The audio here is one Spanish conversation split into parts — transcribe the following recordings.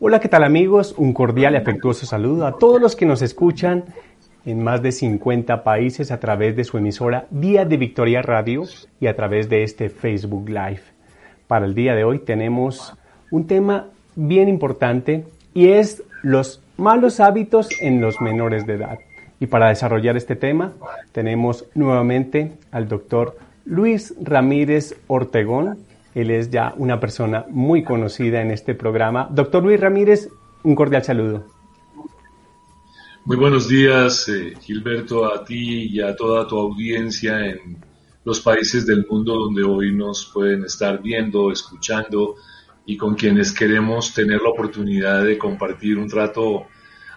Hola, ¿qué tal amigos? Un cordial y afectuoso saludo a todos los que nos escuchan en más de 50 países a través de su emisora Día de Victoria Radio y a través de este Facebook Live. Para el día de hoy tenemos un tema bien importante y es los malos hábitos en los menores de edad. Y para desarrollar este tema tenemos nuevamente al doctor Luis Ramírez Ortegón, él es ya una persona muy conocida en este programa. Doctor Luis Ramírez, un cordial saludo. Muy buenos días, eh, Gilberto, a ti y a toda tu audiencia en los países del mundo donde hoy nos pueden estar viendo, escuchando y con quienes queremos tener la oportunidad de compartir un trato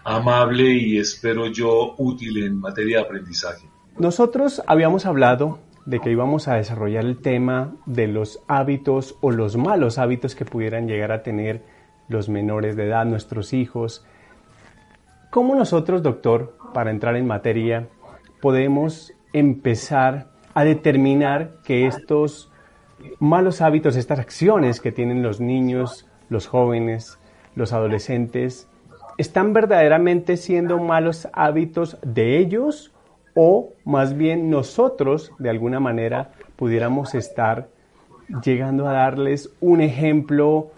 amable y espero yo útil en materia de aprendizaje. Nosotros habíamos hablado de que íbamos a desarrollar el tema de los hábitos o los malos hábitos que pudieran llegar a tener los menores de edad, nuestros hijos. ¿Cómo nosotros, doctor, para entrar en materia, podemos empezar a determinar que estos malos hábitos, estas acciones que tienen los niños, los jóvenes, los adolescentes, están verdaderamente siendo malos hábitos de ellos o más bien nosotros de alguna manera pudiéramos estar llegando a darles un ejemplo,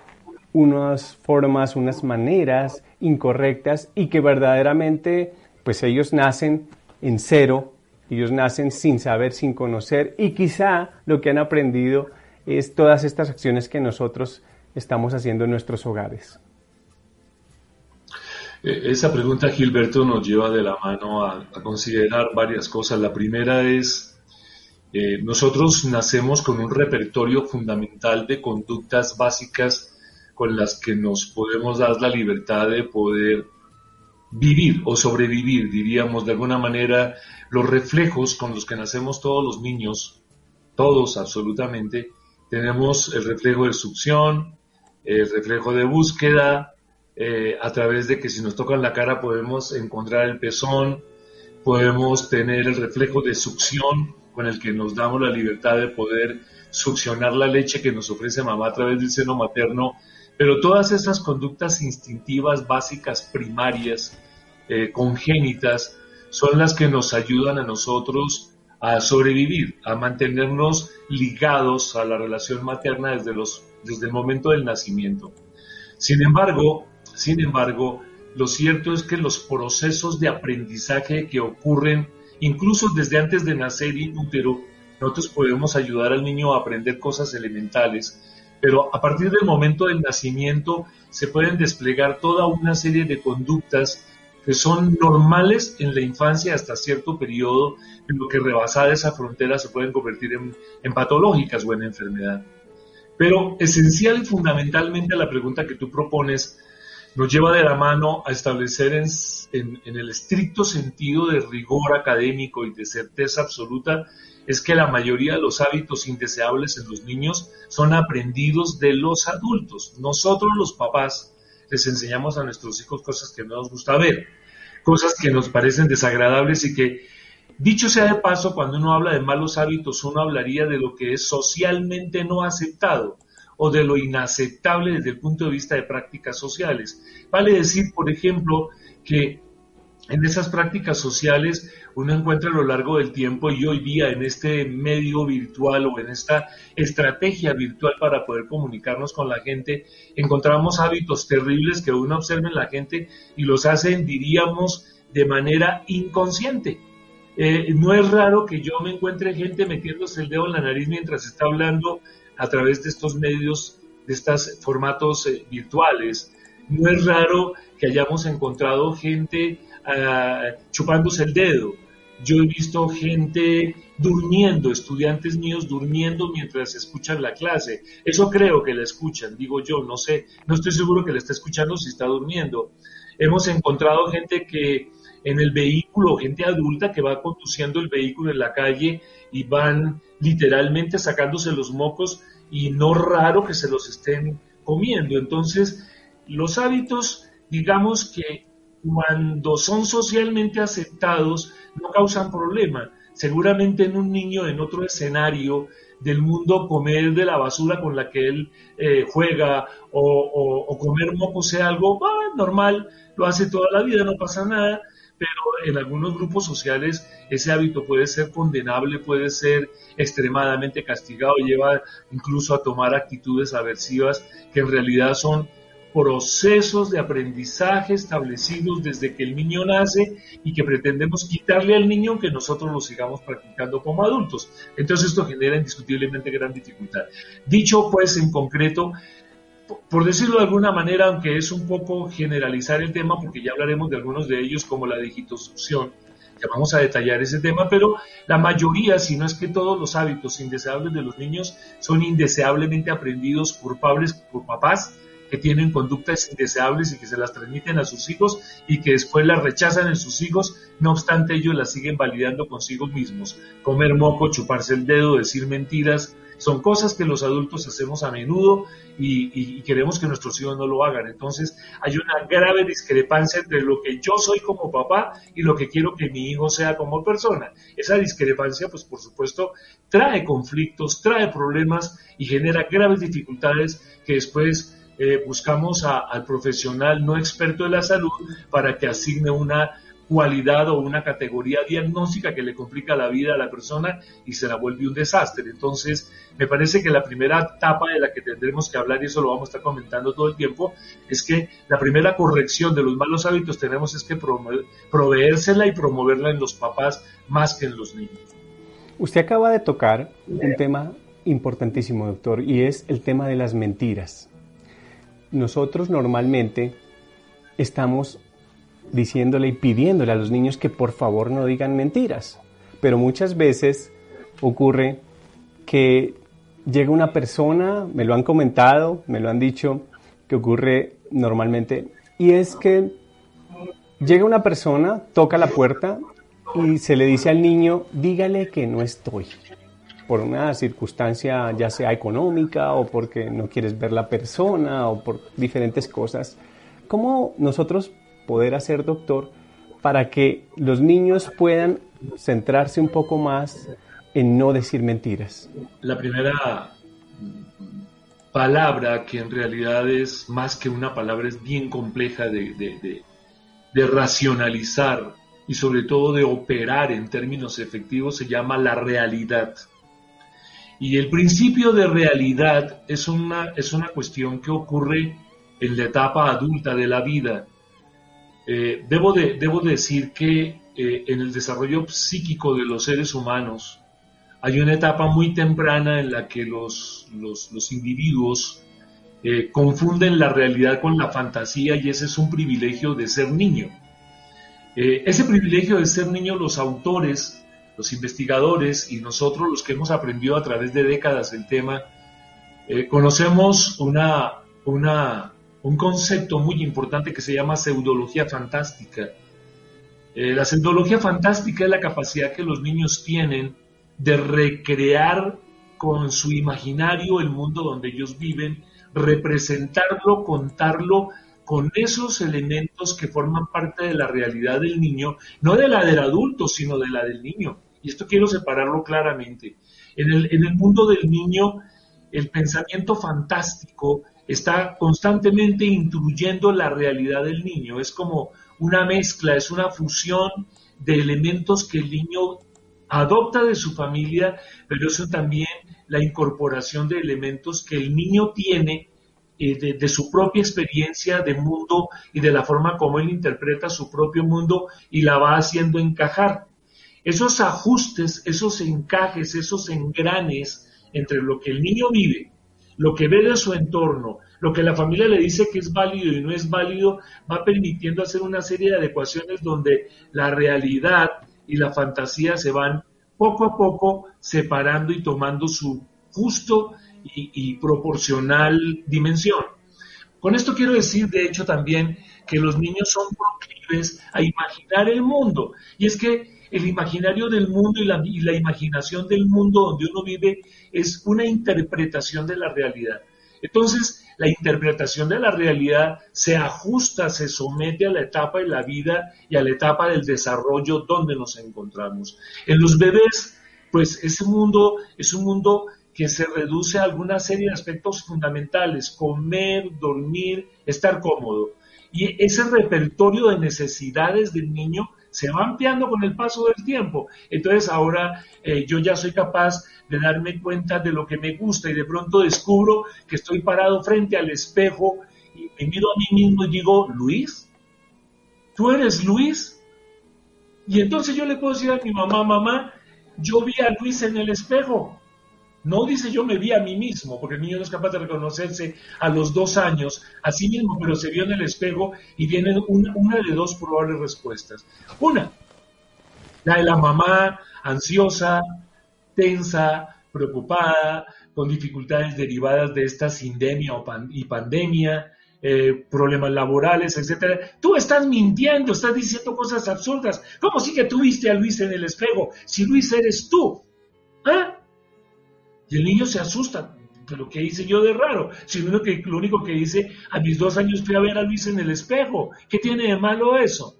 unas formas, unas maneras incorrectas y que verdaderamente pues ellos nacen en cero, ellos nacen sin saber, sin conocer y quizá lo que han aprendido es todas estas acciones que nosotros estamos haciendo en nuestros hogares. Eh, esa pregunta, Gilberto, nos lleva de la mano a, considerar varias cosas. La primera es, eh, nosotros nacemos con un repertorio fundamental de conductas básicas con las que nos podemos dar la libertad de poder vivir o sobrevivir, diríamos de alguna manera, los reflejos con los que nacemos todos los niños, todos absolutamente, tenemos el reflejo de succión, el reflejo de búsqueda, eh, a través de que si nos tocan la cara podemos encontrar el pezón, podemos tener el reflejo de succión con el que nos damos la libertad de poder succionar la leche que nos ofrece mamá a través del seno materno, pero todas esas conductas instintivas básicas primarias, eh, congénitas, son las que nos ayudan a nosotros a sobrevivir, a mantenernos ligados a la relación materna desde, los, desde el momento del nacimiento. Sin embargo, sin embargo, lo cierto es que los procesos de aprendizaje que ocurren incluso desde antes de nacer in útero, nosotros podemos ayudar al niño a aprender cosas elementales, pero a partir del momento del nacimiento se pueden desplegar toda una serie de conductas que son normales en la infancia hasta cierto periodo, en lo que rebasada esa frontera se pueden convertir en, en patológicas o en enfermedad. Pero esencial y fundamentalmente la pregunta que tú propones nos lleva de la mano a establecer en, en, el estricto sentido de rigor académico y de certeza absoluta es que la mayoría de los hábitos indeseables en los niños son aprendidos de los adultos. Nosotros los papás les enseñamos a nuestros hijos cosas que no nos gusta ver, cosas que nos parecen desagradables y que, dicho sea de paso, cuando uno habla de malos hábitos, uno hablaría de lo que es socialmente no aceptado o de lo inaceptable desde el punto de vista de prácticas sociales. Vale decir, por ejemplo, que en esas prácticas sociales uno encuentra a lo largo del tiempo y hoy día en este medio virtual o en esta estrategia virtual para poder comunicarnos con la gente, encontramos hábitos terribles que uno observa en la gente y los hacen, diríamos, de manera inconsciente. Eh, no es raro que yo me encuentre gente metiéndose el dedo en la nariz mientras está hablando a través de estos medios, de estos formatos eh, virtuales. No es raro que hayamos encontrado gente ah, chupándose el dedo. Yo he visto gente durmiendo, estudiantes míos durmiendo mientras escuchan la clase. Eso creo que la escuchan, digo yo, no sé, no estoy seguro que la está escuchando si está durmiendo. Hemos encontrado gente que en el vehículo, gente adulta que va conduciendo el vehículo en la calle y van literalmente sacándose los mocos y no raro que se los estén comiendo. Entonces, los hábitos, digamos que cuando son socialmente aceptados, no causan problema. Seguramente en un niño en otro escenario del mundo comer de la basura con la que él eh, juega o, comer moco sea algo ah, normal, lo hace toda la vida, no pasa nada, pero en algunos grupos sociales ese hábito puede ser condenable, puede ser extremadamente castigado, lleva incluso a tomar actitudes aversivas que en realidad son procesos de aprendizaje establecidos desde que el niño nace y que pretendemos quitarle al niño que nosotros lo sigamos practicando como adultos. Entonces esto genera indiscutiblemente gran dificultad. Dicho pues en concreto, por decirlo de alguna manera, aunque es un poco generalizar el tema, porque ya hablaremos de algunos de ellos como la digitosucción, ya vamos a detallar ese tema, pero la mayoría, si no es que todos los hábitos indeseables de los niños son indeseablemente aprendidos por padres, por papás, que tienen conductas indeseables y que se las transmiten a sus hijos y que después las rechazan en sus hijos, no obstante ellos las siguen validando consigo mismos. Comer moco, chuparse el dedo, decir mentiras, son cosas que los adultos hacemos a menudo y, queremos que nuestros hijos no lo hagan. Entonces hay una grave discrepancia entre lo que yo soy como papá y lo que quiero que mi hijo sea como persona. Esa discrepancia, pues por supuesto, trae conflictos, trae problemas y genera graves dificultades que después eh, buscamos al profesional no experto de la salud para que asigne una cualidad o una categoría diagnóstica que le complica la vida a la persona y se la vuelve un desastre. Entonces, me parece que la primera etapa de la que tendremos que hablar, y eso lo vamos a estar comentando todo el tiempo, es que la primera corrección de los malos hábitos tenemos es que proveérsela y promoverla en los papás más que en los niños. Usted acaba de tocar un tema importantísimo, doctor, y es el tema de las mentiras nosotros normalmente estamos diciéndole y pidiéndole a los niños que por favor no digan mentiras. Pero muchas veces ocurre que llega una persona, me lo han comentado, me lo han dicho, que ocurre normalmente, y es que llega una persona, toca la puerta y se le dice al niño, dígale que no estoy por una circunstancia ya sea económica o porque no quieres ver la persona o por diferentes cosas. ¿Cómo nosotros poder hacer, doctor, para que los niños puedan centrarse un poco más en no decir mentiras? La primera palabra, que en realidad es más que una palabra, es bien compleja de, racionalizar y sobre todo de operar en términos efectivos, se llama la realidad. Y el principio de realidad es una, es una cuestión que ocurre en la etapa adulta de la vida. Eh, debo, de, debo decir que eh, en el desarrollo psíquico de los seres humanos hay una etapa muy temprana en la que los, los, individuos eh, confunden la realidad con la fantasía y ese es un privilegio de ser niño. ese privilegio de ser niño los autores los investigadores y nosotros los que hemos aprendido a través de décadas el tema, conocemos una, una, un concepto muy importante que se llama pseudología fantástica. Eh, la pseudología fantástica es la capacidad que los niños tienen de recrear con su imaginario el mundo donde ellos viven, representarlo, contarlo con esos elementos que forman parte de la realidad del niño, no de la del adulto, sino de la del niño. Y esto quiero separarlo claramente. En el, en el mundo del niño, el pensamiento fantástico está constantemente intruyendo la realidad del niño. Es como una mezcla, es una fusión de elementos que el niño adopta de su familia, pero eso también la incorporación de elementos que el niño tiene eh, de, su propia experiencia de mundo y de la forma como él interpreta su propio mundo y la va haciendo encajar. Esos ajustes, esos encajes, esos engranes entre lo que el niño vive lo que ve de su entorno, lo que la familia le dice que es válido y no es válido, va permitiendo hacer una serie de adecuaciones donde la realidad y la fantasía se van poco a poco separando y tomando su justo y, proporcional dimensión. Con esto quiero decir, de hecho, también que los niños son proclives a imaginar el mundo. Y es que el imaginario del mundo y la, imaginación del mundo donde uno vive es una interpretación de la realidad. Entonces, la interpretación de la realidad se ajusta, se somete a la etapa de la vida y a la etapa del desarrollo donde nos encontramos. En los bebés, pues ese mundo es un mundo que se reduce a alguna serie de aspectos fundamentales, comer, dormir, estar cómodo. Y ese repertorio de necesidades del niño se va ampliando con el paso del tiempo. Entonces ahora eh, yo ya soy capaz de darme cuenta de lo que me gusta y de pronto descubro que estoy parado frente al espejo y me miro a mí mismo y digo, Luis, ¿tú eres Luis? Y entonces yo le puedo decir a mi mamá, mamá, yo vi a Luis en el espejo. No dice yo me vi a mí mismo, porque el niño no es capaz de reconocerse a los dos años a sí mismo, pero se vio en el espejo y viene una, de dos probables respuestas. Una, la de la mamá ansiosa, tensa, preocupada, con dificultades derivadas de esta sindemia y pandemia, eh, problemas laborales, etcétera. Tú estás mintiendo, estás diciendo cosas absurdas. ¿Cómo sí que tú viste a Luis en el espejo? Si Luis eres tú. ¿Ah? Y el niño se asusta. ¿Pero qué hice yo de raro? Si lo único, que, lo único que hice a mis dos años fui a ver a Luis en el espejo. ¿Qué tiene de malo eso?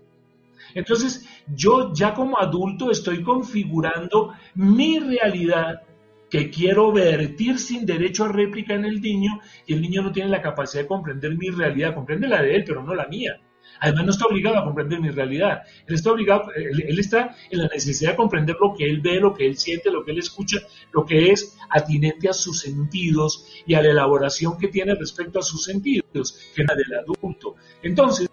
Entonces, yo ya como adulto estoy configurando mi realidad que quiero vertir sin derecho a réplica en el niño y el niño no tiene la capacidad de comprender mi realidad, comprende la de él, pero no la mía. Además, no está obligado a comprender mi realidad. Él está obligado, él, está en la necesidad de comprender lo que él ve, lo que él siente, lo que él escucha, lo que es atinente a sus sentidos y a la elaboración que tiene respecto a sus sentidos, que es la del adulto. Entonces,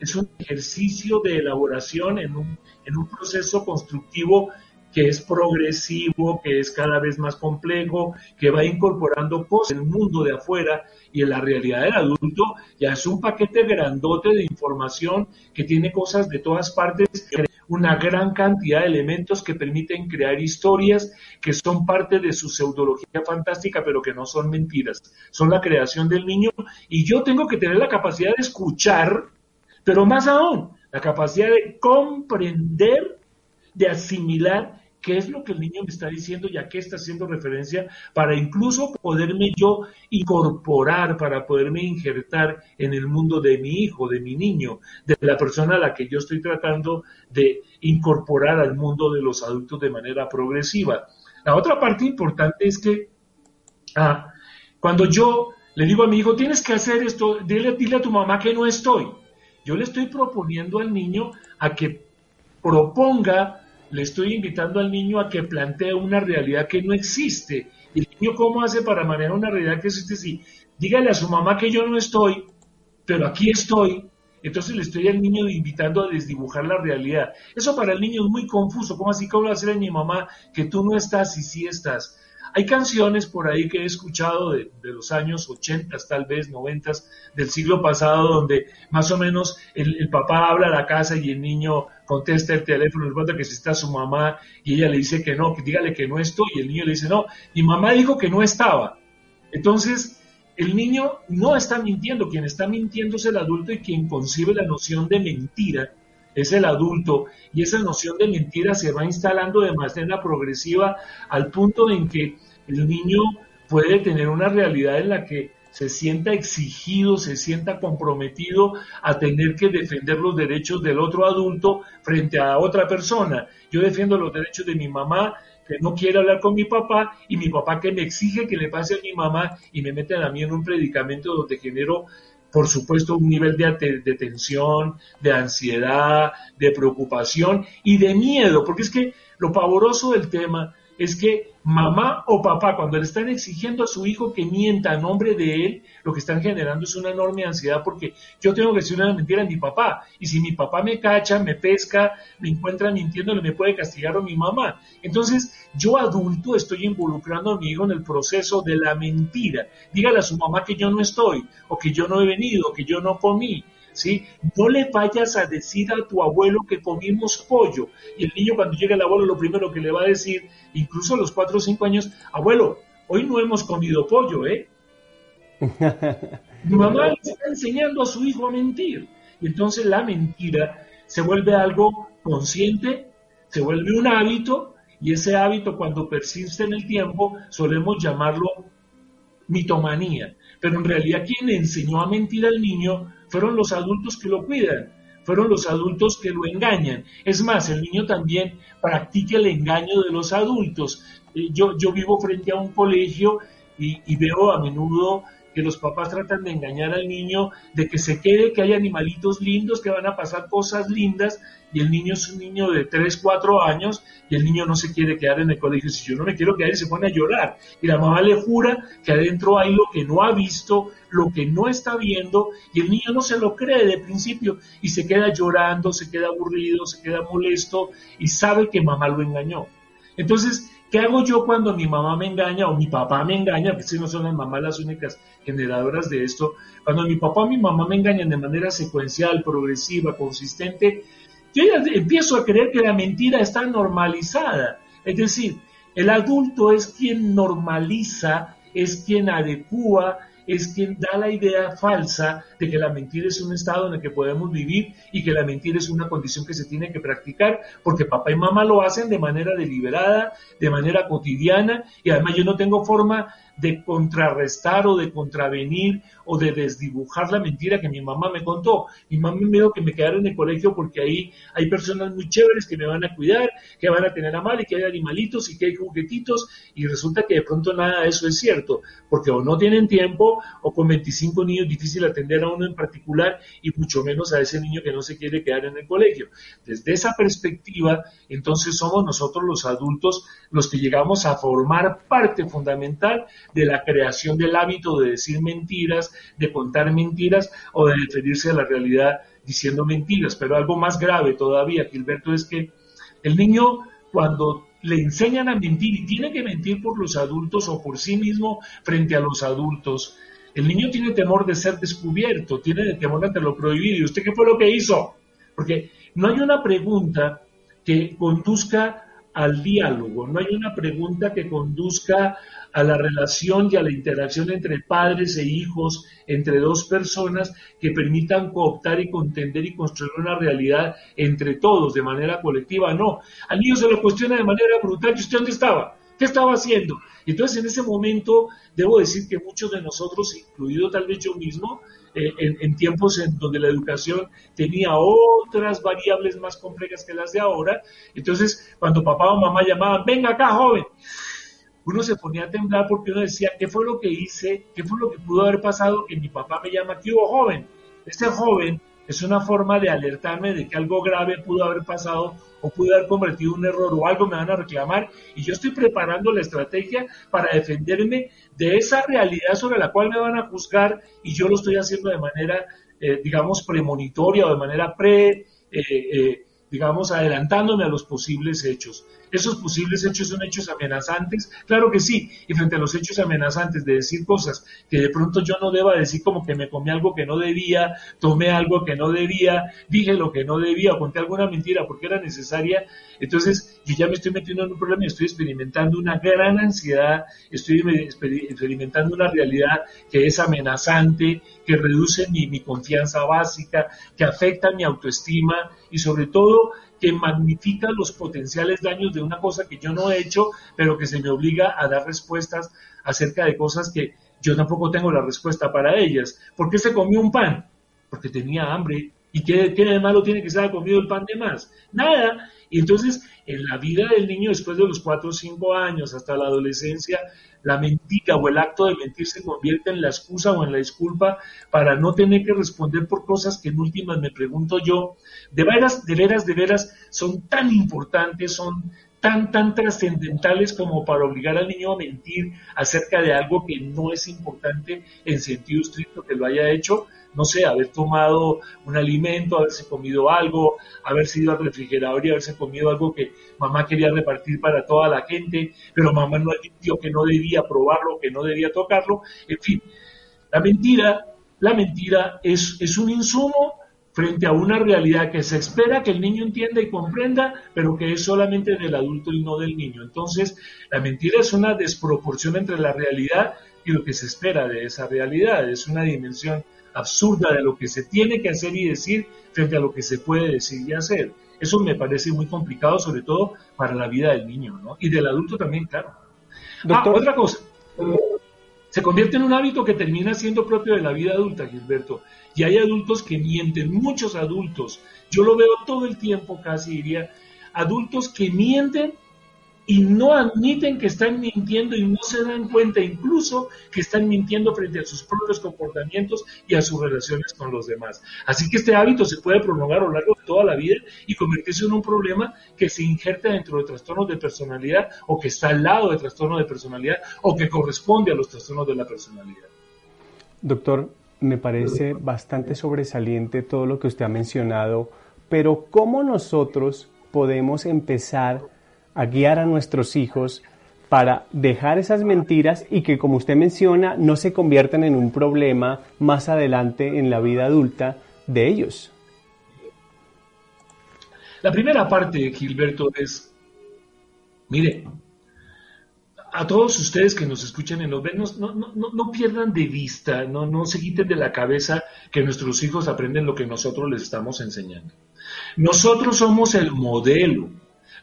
es un ejercicio de elaboración en un, en un proceso constructivo que es progresivo, que es cada vez más complejo, que va incorporando cosas en el mundo de afuera y en la realidad del adulto ya es un paquete grandote de información que tiene cosas de todas partes, una gran cantidad de elementos que permiten crear historias que son parte de su pseudología fantástica, pero que no son mentiras, son la creación del niño y yo tengo que tener la capacidad de escuchar, pero más aún, la capacidad de comprender, de asimilar qué es lo que el niño me está diciendo y a qué está haciendo referencia para incluso poderme yo incorporar, para poderme injertar en el mundo de mi hijo, de mi niño, de la persona a la que yo estoy tratando de incorporar al mundo de los adultos de manera progresiva. La otra parte importante es que ah, cuando yo le digo a mi hijo, tienes que hacer esto, dile, dile a tu mamá que no estoy. Yo le estoy proponiendo al niño a que proponga le estoy invitando al niño a que plantee una realidad que no existe. ¿Y el niño cómo hace para manejar una realidad que existe? Si dígale a su mamá que yo no estoy, pero aquí estoy, entonces le estoy al niño invitando a desdibujar la realidad. Eso para el niño es muy confuso. ¿Cómo así que voy a a mi mamá que tú no estás y sí estás? Hay canciones por ahí que he escuchado de, los años 80, tal vez 90 del siglo pasado, donde más o menos el, papá habla a la casa y el niño contesta el teléfono, pregunta que si está su mamá y ella le dice que no, que dígale que no estoy y el niño le dice no, mi mamá dijo que no estaba. Entonces, el niño no está mintiendo, quien está mintiendo es el adulto y quien concibe la noción de mentira es el adulto y esa noción de mentira se va instalando de manera progresiva al punto en que el niño puede tener una realidad en la que se sienta exigido, se sienta comprometido a tener que defender los derechos del otro adulto frente a otra persona. Yo defiendo los derechos de mi mamá, que no quiere hablar con mi papá, y mi papá que me exige que le pase a mi mamá y me meten a mí en un predicamento donde genero, por supuesto, un nivel de, de tensión, de ansiedad, de preocupación y de miedo, porque es que lo pavoroso del tema es que mamá o papá, cuando le están exigiendo a su hijo que mienta a nombre de él, lo que están generando es una enorme ansiedad porque yo tengo que decir una mentira a mi papá. Y si mi papá me cacha, me pesca, me encuentra mintiendo, me puede castigar o mi mamá. Entonces, yo adulto estoy involucrando a mi hijo en el proceso de la mentira. Dígale a su mamá que yo no estoy, o que yo no he venido, o que yo no comí. ¿Sí? No le vayas a decir a tu abuelo que comimos pollo. Y el niño cuando llega el abuelo lo primero que le va a decir, incluso a los cuatro o cinco años, abuelo, hoy no hemos comido pollo, ¿eh? Mi mamá le está enseñando a su hijo a mentir. Y entonces la mentira se vuelve algo consciente, se vuelve un hábito, y ese hábito cuando persiste en el tiempo solemos llamarlo mitomanía. Pero en realidad quien enseñó a mentir al niño fueron los adultos que lo cuidan, fueron los adultos que lo engañan. Es más, el niño también practica el engaño de los adultos. Eh, yo, yo vivo frente a un colegio y veo a menudo que los papás tratan de engañar al niño, de que se quede, que hay animalitos lindos, que van a pasar cosas lindas, y el niño es un niño de 3, 4 años, y el niño no se quiere quedar en el colegio. Si yo no me quiero quedar, se pone a llorar. Y la mamá le jura que adentro hay lo que no ha visto, lo que no está viendo, y el niño no se lo cree de principio, y se queda llorando, se queda aburrido, se queda molesto, y sabe que mamá lo engañó. Entonces, ¿Qué hago yo cuando mi mamá me engaña o mi papá me engaña? Porque si no son las mamás las únicas generadoras de esto. Cuando mi papá o mi mamá me engañan de manera secuencial, progresiva, consistente, yo ya empiezo a creer que la mentira está normalizada. Es decir, el adulto es quien normaliza, es quien adecua, es quien da la idea falsa de que la mentira es un estado en el que podemos vivir y que la mentira es una condición que se tiene que practicar porque papá y mamá lo hacen de manera deliberada, de manera cotidiana y además yo no tengo forma de contrarrestar o de contravenir o de desdibujar la mentira que mi mamá me contó. Mi mamá me dijo que me quedara en el colegio porque ahí hay personas muy chéveres que me van a cuidar, que van a tener a mal y que hay animalitos y que hay juguetitos y resulta que de pronto nada de eso es cierto, porque o no tienen tiempo o con 25 niños difícil atender a uno en particular y mucho menos a ese niño que no se quiere quedar en el colegio. Desde esa perspectiva, entonces somos nosotros los adultos los que llegamos a formar parte fundamental de la creación del hábito de decir mentiras, de contar mentiras o de referirse a la realidad diciendo mentiras. Pero algo más grave todavía, Gilberto, es que el niño cuando le enseñan a mentir y tiene que mentir por los adultos o por sí mismo frente a los adultos, el niño tiene temor de ser descubierto, tiene temor ante lo prohibido. ¿Y usted qué fue lo que hizo? Porque no hay una pregunta que conduzca al diálogo, no hay una pregunta que conduzca a la relación y a la interacción entre padres e hijos, entre dos personas que permitan cooptar y contender y construir una realidad entre todos de manera colectiva. No, al niño se lo cuestiona de manera brutal. ¿Y usted dónde estaba? ¿Qué estaba haciendo? Entonces, en ese momento, debo decir que muchos de nosotros, incluido tal vez yo mismo, eh, en, tiempos en donde la educación tenía otras variables más complejas que las de ahora, entonces, cuando papá o mamá llamaban, venga acá, joven, uno se ponía a temblar porque uno decía, ¿qué fue lo que hice? ¿Qué fue lo que pudo haber pasado? Que mi papá me llama, ¿qué hubo joven? Este joven es una forma de alertarme de que algo grave pudo haber pasado o pudo haber cometido un error o algo me van a reclamar y yo estoy preparando la estrategia para defenderme de esa realidad sobre la cual me van a juzgar y yo lo estoy haciendo de manera, eh, digamos, premonitoria o de manera pre, eh, eh, digamos, adelantándome a los posibles hechos. ¿Esos posibles hechos son hechos amenazantes? Claro que sí. Y frente a los hechos amenazantes de decir cosas que de pronto yo no deba decir como que me comí algo que no debía, tomé algo que no debía, dije lo que no debía, conté alguna mentira porque era necesaria, entonces yo ya me estoy metiendo en un problema y estoy experimentando una gran ansiedad, estoy experimentando una realidad que es amenazante, que reduce mi, mi confianza básica, que afecta mi autoestima y sobre todo que magnifica los potenciales daños de una cosa que yo no he hecho, pero que se me obliga a dar respuestas acerca de cosas que yo tampoco tengo la respuesta para ellas. ¿Por qué se comió un pan? Porque tenía hambre. ¿Y qué, qué de malo tiene que se haya comido el pan de más? Nada. Y entonces, en la vida del niño, después de los cuatro o cinco años, hasta la adolescencia, la mentira o el acto de mentir se convierte en la excusa o en la disculpa para no tener que responder por cosas que en últimas me pregunto yo, de veras, de veras, de veras, son tan importantes, son tan, tan trascendentales como para obligar al niño a mentir acerca de algo que no es importante en sentido estricto que lo haya hecho, no sé, haber tomado un alimento, haberse comido algo, haberse ido al refrigerador y haberse comido algo que mamá quería repartir para toda la gente, pero mamá no admitió que no debía probarlo, que no debía tocarlo, en fin, la mentira, la mentira es, es un insumo frente a una realidad que se espera que el niño entienda y comprenda, pero que es solamente del adulto y no del niño. Entonces, la mentira es una desproporción entre la realidad y lo que se espera de esa realidad. Es una dimensión absurda de lo que se tiene que hacer y decir frente a lo que se puede decir y hacer. Eso me parece muy complicado, sobre todo para la vida del niño, ¿no? Y del adulto también, claro. Ah, otra cosa se convierte en un hábito que termina siendo propio de la vida adulta, Gilberto. Y hay adultos que mienten, muchos adultos. Yo lo veo todo el tiempo, casi diría, adultos que mienten y no admiten que están mintiendo y no se dan cuenta incluso que están mintiendo frente a sus propios comportamientos y a sus relaciones con los demás. Así que este hábito se puede prolongar a lo largo de toda la vida y convertirse en un problema que se injerta dentro de trastornos de personalidad o que está al lado de trastornos de personalidad o que corresponde a los trastornos de la personalidad. Doctor, me parece bastante sobresaliente todo lo que usted ha mencionado, pero ¿cómo nosotros podemos empezar a guiar a nuestros hijos para dejar esas mentiras y que, como usted menciona, no se conviertan en un problema más adelante en la vida adulta de ellos. La primera parte, Gilberto, es, mire, a todos ustedes que nos escuchan y nos ven, no, no, no, pierdan de vista, no, no se quiten de la cabeza que nuestros hijos aprenden lo que nosotros les estamos enseñando. Nosotros somos el modelo,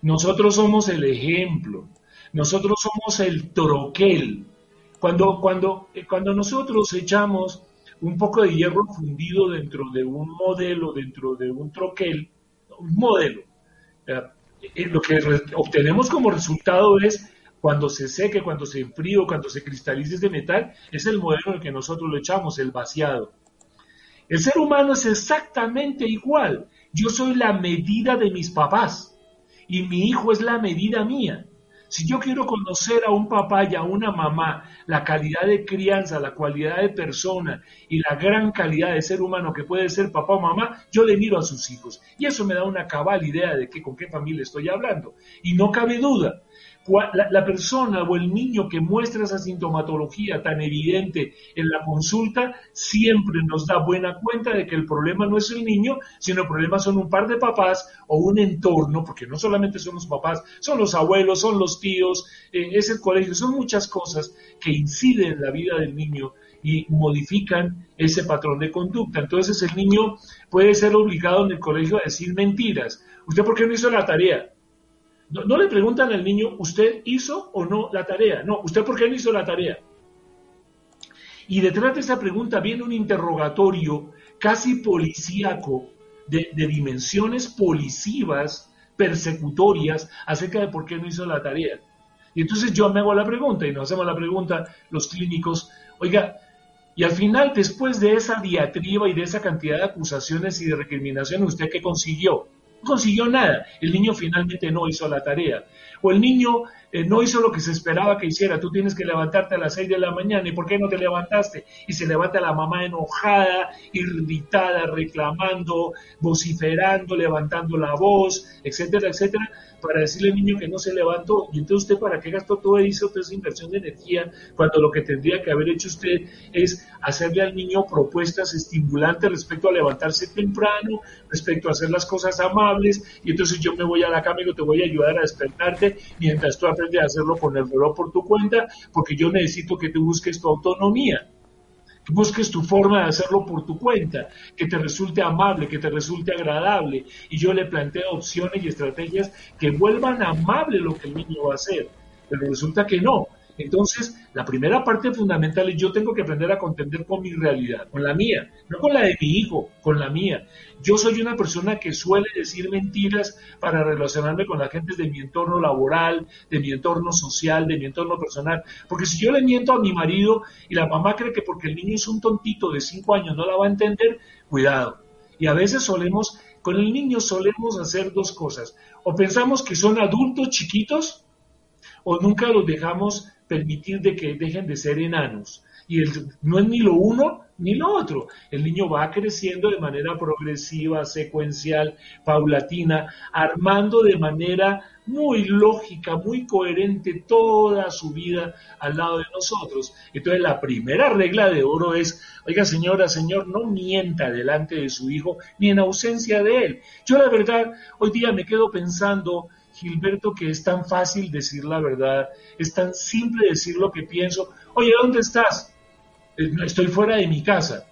nosotros somos el ejemplo, nosotros somos el troquel. Cuando, cuando, eh, cuando nosotros echamos un poco de hierro fundido dentro de un modelo, dentro de un troquel, un modelo, eh, eh, lo que obtenemos como resultado es cuando se seque, cuando se enfríe cuando se cristalice ese metal, es el modelo en el que nosotros lo echamos, el vaciado. El ser humano es exactamente igual. Yo soy la medida de mis papás y mi hijo es la medida mía. Si yo quiero conocer a un papá y a una mamá la calidad de crianza, la cualidad de persona y la gran calidad de ser humano que puede ser papá o mamá, yo le miro a sus hijos. Y eso me da una cabal idea de que, con qué familia estoy hablando. Y no cabe duda la, persona o el niño que muestra esa sintomatología tan evidente en la consulta siempre nos da buena cuenta de que el problema no es el niño, sino el problema son un par de papás o un entorno, porque no solamente son los papás, son los abuelos, son los tíos, eh, es el colegio, son muchas cosas que inciden en la vida del niño y modifican ese patrón de conducta. Entonces el niño puede ser obligado en el colegio a decir mentiras. ¿Usted por qué no hizo la tarea? No, le preguntan al niño, ¿usted hizo o no la tarea? No, ¿usted por qué no hizo la tarea? Y detrás de esa pregunta viene un interrogatorio casi policíaco de, de, dimensiones policivas, persecutorias, acerca de por qué no hizo la tarea. Y entonces yo me hago la pregunta, y nos hacemos la pregunta los clínicos, oiga, y al final, después de esa diatriba y de esa cantidad de acusaciones y de recriminaciones, ¿usted qué consiguió? Consiguió nada. El niño finalmente no hizo la tarea. O el niño eh, no hizo lo que se esperaba que hiciera. Tú tienes que levantarte a las 6 de la mañana. ¿Y por qué no te levantaste? Y se levanta la mamá enojada, irritada, reclamando, vociferando, levantando la voz, etcétera, etcétera para decirle al niño que no se levantó. Y entonces usted para qué gastó todo eso, toda esa inversión de energía, cuando lo que tendría que haber hecho usted es hacerle al niño propuestas estimulantes respecto a levantarse temprano, respecto a hacer las cosas amables, y entonces yo me voy a la cama y te voy a ayudar a despertarte mientras tú aprendes a hacerlo con el reloj por tu cuenta, porque yo necesito que tú busques tu autonomía que busques tu forma de hacerlo por tu cuenta, que te resulte amable, que te resulte agradable. Y yo le planteo opciones y estrategias que vuelvan amable lo que el niño va a hacer. Pero resulta que no. Entonces, la primera parte fundamental es yo tengo que aprender a contender con mi realidad, con la mía, no con la de mi hijo, con la mía. Yo soy una persona que suele decir mentiras para relacionarme con la gente de mi entorno laboral, de mi entorno social, de mi entorno personal. Porque si yo le miento a mi marido y la mamá cree que porque el niño es un tontito de cinco años no la va a entender, cuidado. Y a veces solemos con el niño solemos hacer dos cosas. O pensamos que son adultos chiquitos o nunca los dejamos permitir de que dejen de ser enanos. Y no es ni lo uno ni lo otro. El niño va creciendo de manera progresiva, secuencial, paulatina, armando de manera muy lógica, muy coherente toda su vida al lado de nosotros. Entonces la primera regla de oro es, oiga señora, señor, no mienta delante de su hijo ni en ausencia de él. Yo la verdad, hoy día me quedo pensando, Gilberto, que es tan fácil decir la verdad, es tan simple decir lo que pienso. Oye, ¿dónde estás? Eh, estoy fuera de mi casa.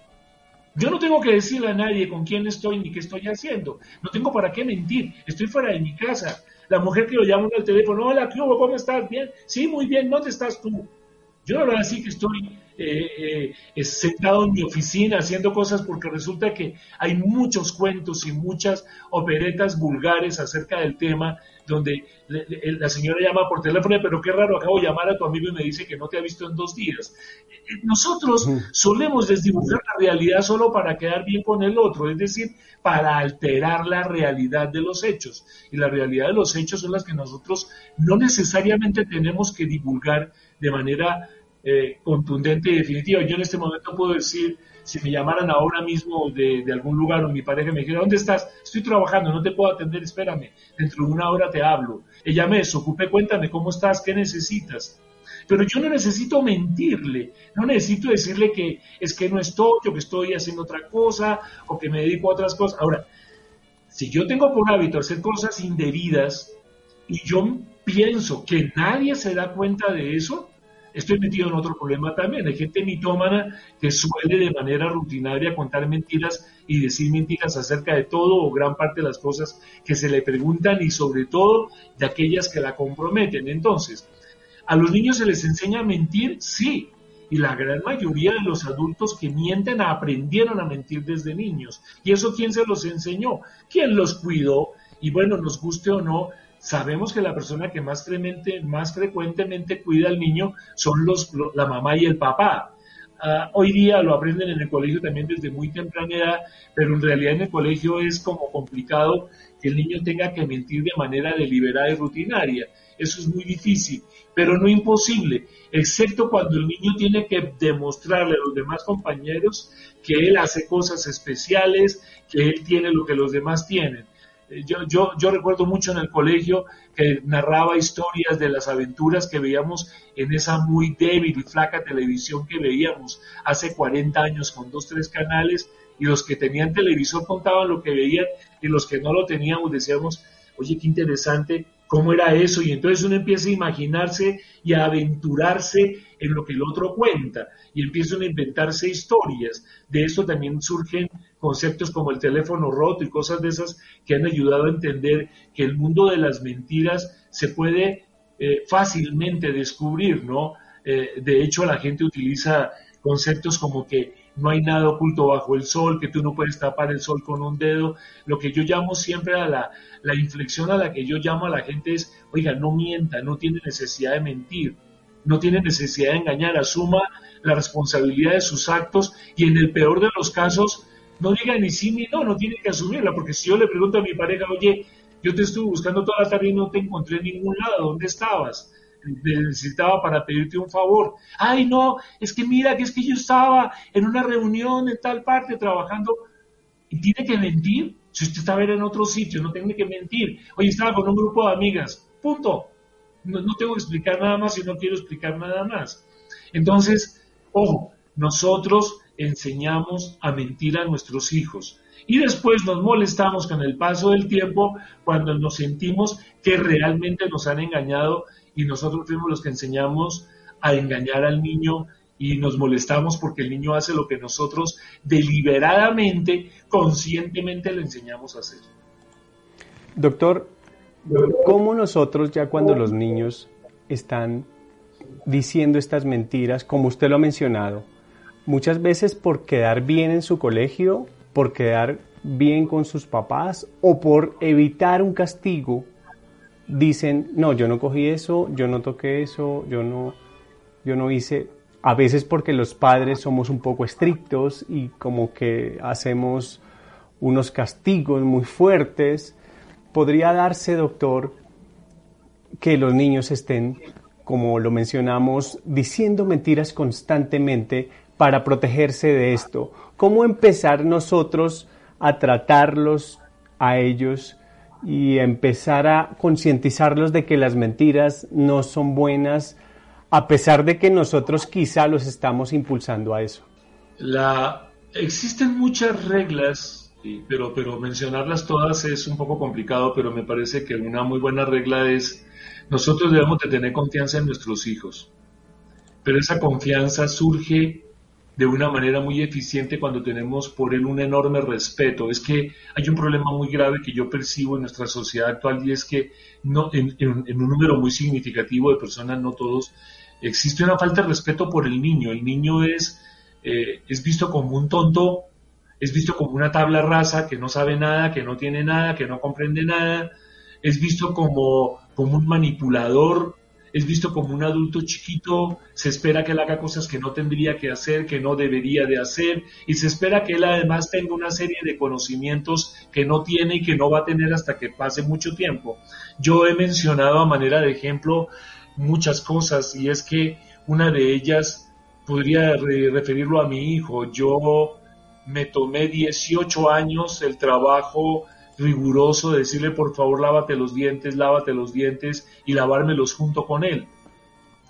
Yo no tengo que decirle a nadie con quién estoy ni qué estoy haciendo. No tengo para qué mentir. Estoy fuera de mi casa. La mujer que lo llama al teléfono, hola, ¿qué ¿Cómo estás? ¿Bien? Sí, muy bien. ¿Dónde estás tú? Yo no voy a decir que estoy eh, eh, sentado en mi oficina haciendo cosas porque resulta que hay muchos cuentos y muchas operetas vulgares acerca del tema donde la señora llama por teléfono, pero qué raro, acabo de llamar a tu amigo y me dice que no te ha visto en dos días. Eh, nosotros solemos desdibujar la realidad solo para quedar bien con el otro, es decir, para alterar la realidad de los hechos. Y la realidad de los hechos son las que nosotros no necesariamente tenemos que divulgar de manera eh, contundente y definitiva. Yo en este momento puedo decir, si me llamaran ahora mismo de, algún lugar o mi pareja me dijera, ¿dónde estás? Estoy trabajando, no te puedo atender, espérame, dentro de una hora te hablo. Ella me desocupé, cuéntame cómo estás, qué necesitas. Pero yo no necesito mentirle, no necesito decirle que es que no estoy, o que estoy haciendo otra cosa, o que me dedico a otras cosas. Ahora, si yo tengo por hábito hacer cosas indebidas y yo pienso que nadie se da cuenta de eso, estoy metido en otro problema también. Hay gente mitómana que suele de manera rutinaria contar mentiras y decir mentiras acerca de todo o gran parte de las cosas que se le preguntan y sobre todo de aquellas que la comprometen. Entonces, ¿a los niños se les enseña a mentir? Sí. Y la gran mayoría de los adultos que mienten aprendieron a mentir desde niños. ¿Y eso quién se los enseñó? ¿Quién los cuidó? Y bueno, nos guste o no, sabemos que la persona que más, más frecuentemente cuida al niño son los, la mamá y el papá. Ah, hoy día lo aprenden en el colegio también desde muy temprana edad, pero en realidad en el colegio es como complicado que el niño tenga que mentir de manera deliberada y rutinaria. Eso es muy difícil, pero no imposible, excepto cuando el niño tiene que demostrarle a los demás compañeros que él hace cosas especiales, que él tiene lo que los demás tienen. Eh, yo, yo, yo recuerdo mucho en el colegio que narraba historias de las aventuras que veíamos en esa muy débil y flaca televisión que veíamos hace 40 años con dos, tres canales y los que tenían televisor contaban lo que veían y los que no lo teníamos decíamos, oye, qué interesante cómo era eso y entonces uno empieza a imaginarse y a aventurarse en lo que el otro cuenta y empiezan a inventarse historias. De esto también surgen conceptos como el teléfono roto y cosas de esas que han ayudado a entender que el mundo de las mentiras se puede eh, fácilmente descubrir, ¿no? Eh, de hecho, la gente utiliza conceptos como que no hay nada oculto bajo el sol, que tú no puedes tapar el sol con un dedo. Lo que yo llamo siempre a la, la inflexión a la que yo llamo a la gente es, oiga, no mienta, no tiene necesidad de mentir, no tiene necesidad de engañar, asuma la responsabilidad de sus actos y en el peor de los casos, no diga ni sí ni no, no tiene que asumirla, porque si yo le pregunto a mi pareja, oye, yo te estuve buscando toda la tarde y no te encontré en ningún lado, ¿dónde estabas? necesitaba para pedirte un favor. Ay, no, es que mira, que es que yo estaba en una reunión en tal parte trabajando y tiene que mentir. Si usted estaba en otro sitio, no tiene que mentir. Oye, estaba con un grupo de amigas. Punto. No, no tengo que explicar nada más y no quiero explicar nada más. Entonces, ojo, nosotros enseñamos a mentir a nuestros hijos. Y después nos molestamos con el paso del tiempo cuando nos sentimos que realmente nos han engañado y nosotros fuimos los que enseñamos a engañar al niño y nos molestamos porque el niño hace lo que nosotros deliberadamente, conscientemente le enseñamos a hacer. Doctor, ¿cómo nosotros ya cuando los niños están diciendo estas mentiras, como usted lo ha mencionado, muchas veces por quedar bien en su colegio, por quedar bien con sus papás o por evitar un castigo, dicen, no, yo no cogí eso, yo no toqué eso, yo no, yo no hice, a veces porque los padres somos un poco estrictos y como que hacemos unos castigos muy fuertes, podría darse, doctor, que los niños estén, como lo mencionamos, diciendo mentiras constantemente para protegerse de esto. ¿Cómo empezar nosotros a tratarlos a ellos y empezar a concientizarlos de que las mentiras no son buenas, a pesar de que nosotros quizá los estamos impulsando a eso? La, existen muchas reglas, pero, pero mencionarlas todas es un poco complicado, pero me parece que una muy buena regla es nosotros debemos de tener confianza en nuestros hijos, pero esa confianza surge de una manera muy eficiente cuando tenemos por él un enorme respeto. Es que hay un problema muy grave que yo percibo en nuestra sociedad actual y es que no, en, un número muy significativo de personas, no todos, existe una falta de respeto por el niño. El niño es, eh, es visto como un tonto, es visto como una tabla rasa que no sabe nada, que no tiene nada, que no comprende nada, es visto como, como un manipulador es visto como un adulto chiquito, se espera que él haga cosas que no tendría que hacer, que no debería de hacer, y se espera que él además tenga una serie de conocimientos que no tiene y que no va a tener hasta que pase mucho tiempo. Yo he mencionado a manera de ejemplo muchas cosas y es que una de ellas podría referirlo a mi hijo. Yo me tomé 18 años el trabajo riguroso de decirle por favor lávate los dientes, lávate los dientes y lavármelos junto con él.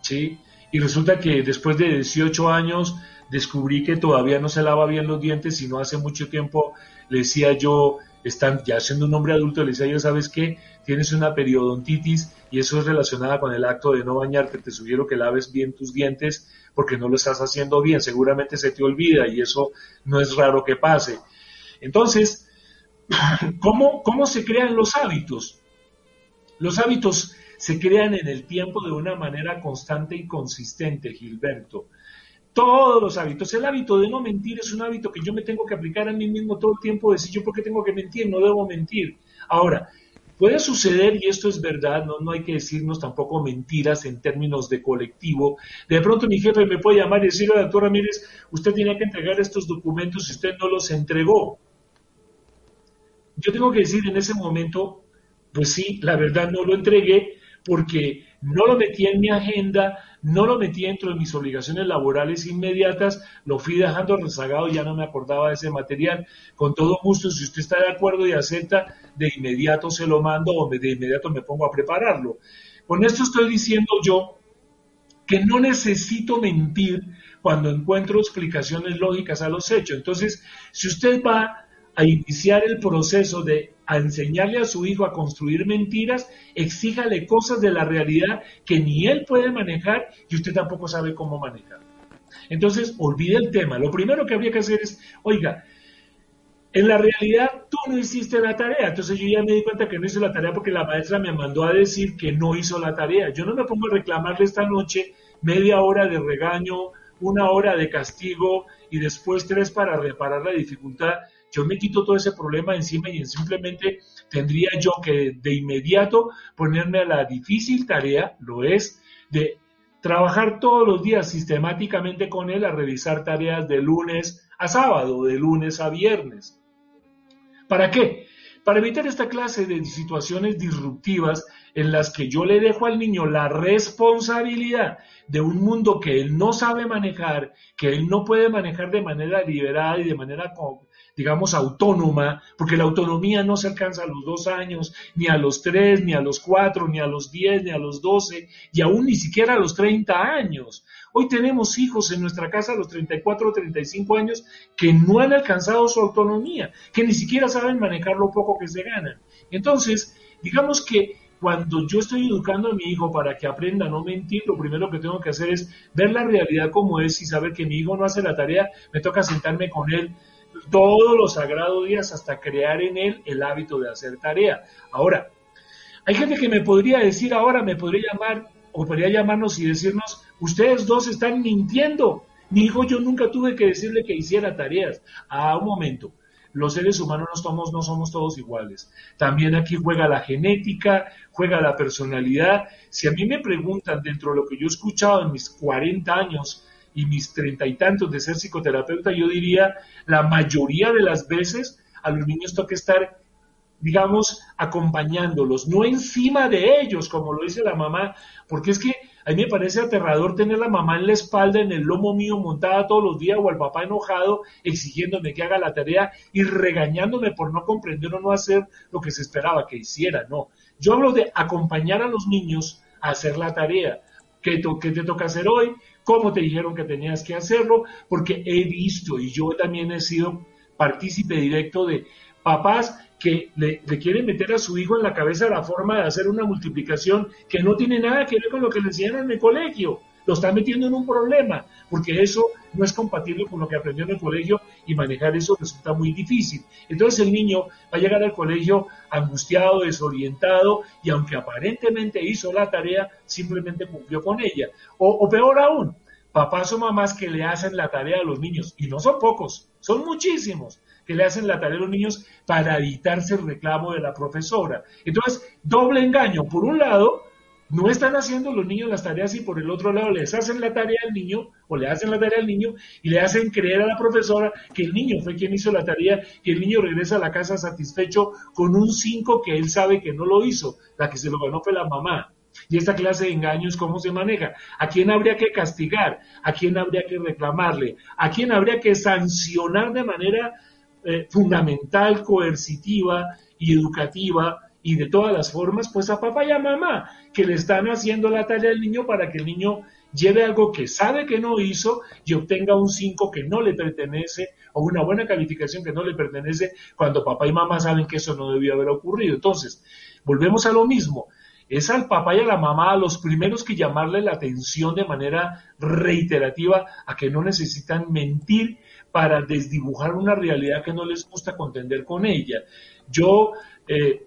¿Sí? Y resulta que después de 18 años descubrí que todavía no se lava bien los dientes, sino hace mucho tiempo le decía yo, están ya siendo un hombre adulto, le decía yo, ¿sabes qué? Tienes una periodontitis y eso es relacionada con el acto de no bañarte, te sugiero que laves bien tus dientes porque no lo estás haciendo bien, seguramente se te olvida y eso no es raro que pase. Entonces, ¿Cómo, ¿Cómo se crean los hábitos? Los hábitos se crean en el tiempo de una manera constante y consistente, Gilberto. Todos los hábitos. El hábito de no mentir es un hábito que yo me tengo que aplicar a mí mismo todo el tiempo, decir yo por qué tengo que mentir, no debo mentir. Ahora, puede suceder, y esto es verdad, no, no hay que decirnos tampoco mentiras en términos de colectivo. De pronto mi jefe me puede llamar y decirle, doctor Ramírez, usted tiene que entregar estos documentos y usted no los entregó yo tengo que decir en ese momento, pues sí, la verdad no lo entregué porque no lo metí en mi agenda, no lo metí dentro de mis obligaciones laborales inmediatas, lo fui dejando rezagado, ya no me acordaba de ese material. Con todo gusto, si usted está de acuerdo y acepta, de inmediato se lo mando o de inmediato me pongo a prepararlo. Con esto estoy diciendo yo que no necesito mentir cuando encuentro explicaciones lógicas a los hechos. Entonces, si usted va a iniciar el proceso de enseñarle a su hijo a construir mentiras, exíjale cosas de la realidad que ni él puede manejar y usted tampoco sabe cómo manejar. Entonces, olvide el tema. Lo primero que habría que hacer es, oiga, en la realidad tú no hiciste la tarea. Entonces yo ya me di cuenta que no hice la tarea porque la maestra me mandó a decir que no hizo la tarea. Yo no me pongo a reclamarle esta noche media hora de regaño, una hora de castigo y después tres para reparar la dificultad yo me quito todo ese problema encima y simplemente tendría yo que de inmediato ponerme a la difícil tarea, lo es, de trabajar todos los días sistemáticamente con él a revisar tareas de lunes a sábado, de lunes a viernes. ¿Para qué? Para evitar esta clase de situaciones disruptivas en las que yo le dejo al niño la responsabilidad de un mundo que él no sabe manejar, que él no puede manejar de manera liberada y de manera digamos, autónoma, porque la autonomía no se alcanza a los dos años, ni a los tres, ni a los cuatro, ni a los diez, ni a los doce, y aún ni siquiera a los treinta años. Hoy tenemos hijos en nuestra casa a los 34 o 35 años que no han alcanzado su autonomía, que ni siquiera saben manejar lo poco que se ganan. Entonces, digamos que cuando yo estoy educando a mi hijo para que aprenda a no mentir, lo primero que tengo que hacer es ver la realidad como es y saber que mi hijo no hace la tarea, me toca sentarme con él, todos los sagrados días hasta crear en él el hábito de hacer tarea. Ahora, hay gente que me podría decir ahora, me podría llamar o podría llamarnos y decirnos, ustedes dos están mintiendo. Mi hijo yo nunca tuve que decirle que hiciera tareas. Ah, un momento. Los seres humanos no somos, no somos todos iguales. También aquí juega la genética, juega la personalidad. Si a mí me preguntan dentro de lo que yo he escuchado en mis 40 años y mis treinta y tantos de ser psicoterapeuta, yo diría, la mayoría de las veces a los niños toca estar digamos, acompañándolos, no encima de ellos, como lo dice la mamá, porque es que a mí me parece aterrador tener la mamá en la espalda, en el lomo mío, montada todos los días, o al papá enojado, exigiéndome que haga la tarea y regañándome por no comprender o no hacer lo que se esperaba que hiciera. No, yo hablo de acompañar a los niños a hacer la tarea. ¿Qué, te toca hacer hoy? ¿Cómo te dijeron que tenías que hacerlo? Porque he visto y yo también he sido partícipe directo de papás que le, quieren meter a su hijo en la cabeza la forma de hacer una multiplicación que no tiene nada que ver con lo que le enseñaron en el colegio. Lo están metiendo en un problema, porque eso no es compatible con lo que aprendió en el colegio y manejar eso resulta muy difícil. Entonces el niño va a llegar al colegio angustiado, desorientado y aunque aparentemente hizo la tarea, simplemente cumplió con ella. O, o peor aún, papás o mamás que le hacen la tarea a los niños, y no son pocos, son muchísimos que le hacen la tarea a los niños para evitarse el reclamo de la profesora. Entonces, doble engaño. Por un lado, no están haciendo los niños las tareas y por el otro lado les hacen la tarea al niño o le hacen la tarea al niño y le hacen creer a la profesora que el niño fue quien hizo la tarea y el niño regresa a la casa satisfecho con un 5 que él sabe que no lo hizo, la que se lo ganó fue la mamá. Y esta clase de engaños, ¿cómo se maneja? ¿A quién habría que castigar? ¿A quién habría que reclamarle? ¿A quién habría que sancionar de manera eh, fundamental, coercitiva y educativa y de todas las formas, pues a papá y a mamá, que le están haciendo la tarea al niño para que el niño lleve algo que sabe que no hizo y obtenga un 5 que no le pertenece o una buena calificación que no le pertenece cuando papá y mamá saben que eso no debió haber ocurrido. Entonces, volvemos a lo mismo. Es al papá y a la mamá a los primeros que llamarle la atención de manera reiterativa a que no necesitan mentir para desdibujar una realidad que no les gusta contender con ella. Yo, eh,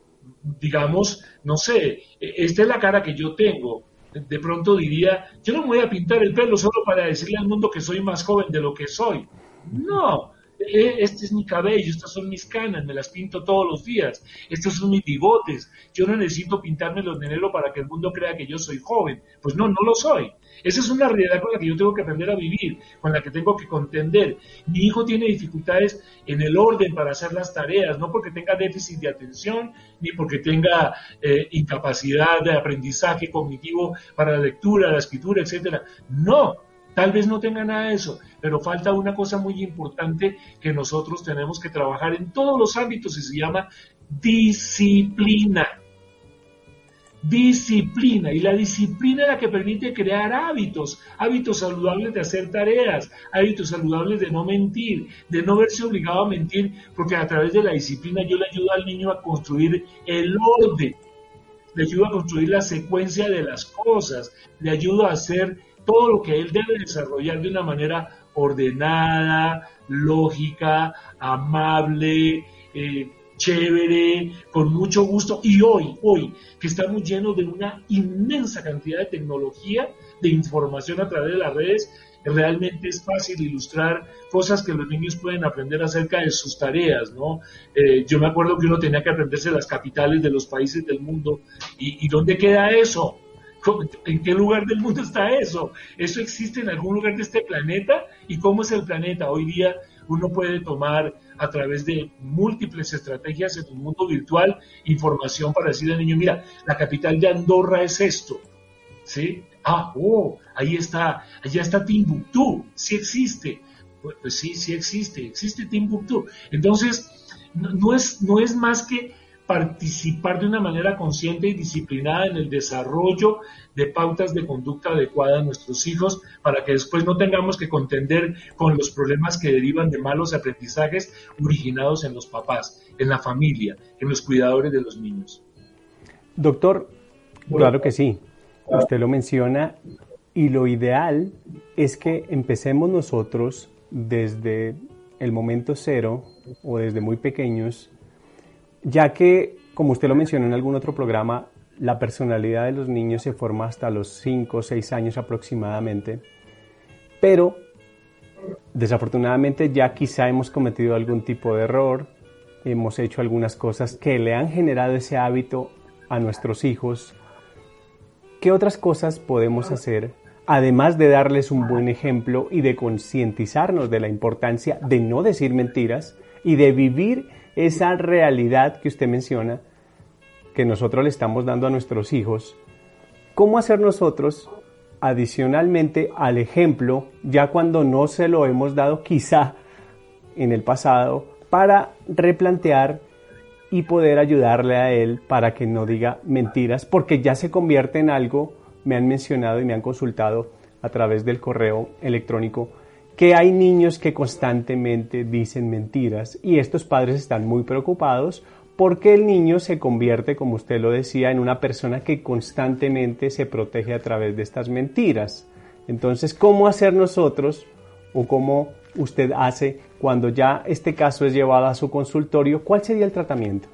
digamos, no sé, esta es la cara que yo tengo. De pronto diría, yo no me voy a pintar el pelo solo para decirle al mundo que soy más joven de lo que soy. No, e, este es mi cabello, estas son mis canas, me las pinto todos los días, estos son mis bigotes, yo no necesito pintármelos de negro para que el mundo crea que yo soy joven, pues no, no lo soy. Esa es una realidad con la que yo tengo que aprender a vivir, con la que tengo que contender. Mi hijo tiene dificultades en el orden para hacer las tareas, no porque tenga déficit de atención, ni porque tenga eh, incapacidad de aprendizaje cognitivo para la lectura, la escritura, etcétera. No, Tal vez no tenga nada de eso, pero falta una cosa muy importante que nosotros tenemos que trabajar en todos los ámbitos y se llama disciplina. Disciplina. Y la disciplina es la que permite crear hábitos, hábitos saludables de hacer tareas, hábitos saludables de no mentir, de no verse obligado a mentir, porque a través de la disciplina yo le ayudo al niño a construir el orden, le ayudo a construir la secuencia de las cosas, le ayudo a hacer todo lo que él debe desarrollar de una manera ordenada, lógica, amable, eh, chévere, con mucho gusto. Y hoy, hoy, que estamos llenos de una inmensa cantidad de tecnología, de información a través de las redes, realmente es fácil ilustrar cosas que los niños pueden aprender acerca de sus tareas, ¿no? Eh, yo me acuerdo que uno tenía que aprenderse las capitales de los países del mundo. ¿Y, y dónde queda eso? ¿En qué lugar del mundo está eso? ¿Eso existe en algún lugar de este planeta? ¿Y cómo es el planeta? Hoy día uno puede tomar a través de múltiples estrategias en un mundo virtual información para decirle al niño, mira, la capital de Andorra es esto. ¿Sí? Ah, oh, ahí está, allá está Timbuktu, sí existe. Pues, pues sí, sí existe, existe Timbuktu. Entonces, no, es, no es más que participar de una manera consciente y disciplinada en el desarrollo de pautas de conducta adecuada a nuestros hijos para que después no tengamos que contender con los problemas que derivan de malos aprendizajes originados en los papás, en la familia, en los cuidadores de los niños. Doctor, claro que sí, usted lo menciona y lo ideal es que empecemos nosotros desde el momento cero o desde muy pequeños ya que, como usted lo mencionó en algún otro programa, la personalidad de los niños se forma hasta los 5 o 6 años aproximadamente, pero desafortunadamente ya quizá hemos cometido algún tipo de error, hemos hecho algunas cosas que le han generado ese hábito a nuestros hijos. ¿Qué otras cosas podemos hacer, además de darles un buen ejemplo y de concientizarnos de la importancia de no decir mentiras y de vivir esa realidad que usted menciona, que nosotros le estamos dando a nuestros hijos, ¿cómo hacer nosotros, adicionalmente al ejemplo, ya cuando no se lo hemos dado quizá en el pasado, para replantear y poder ayudarle a él para que no diga mentiras, porque ya se convierte en algo, me han mencionado y me han consultado a través del correo electrónico, que hay niños que constantemente dicen mentiras y estos padres están muy preocupados porque el niño se convierte, como usted lo decía, en una persona que constantemente se protege a través de estas mentiras. Entonces, ¿cómo hacer nosotros o cómo usted hace cuando ya este caso es llevado a su consultorio? ¿Cuál sería el tratamiento?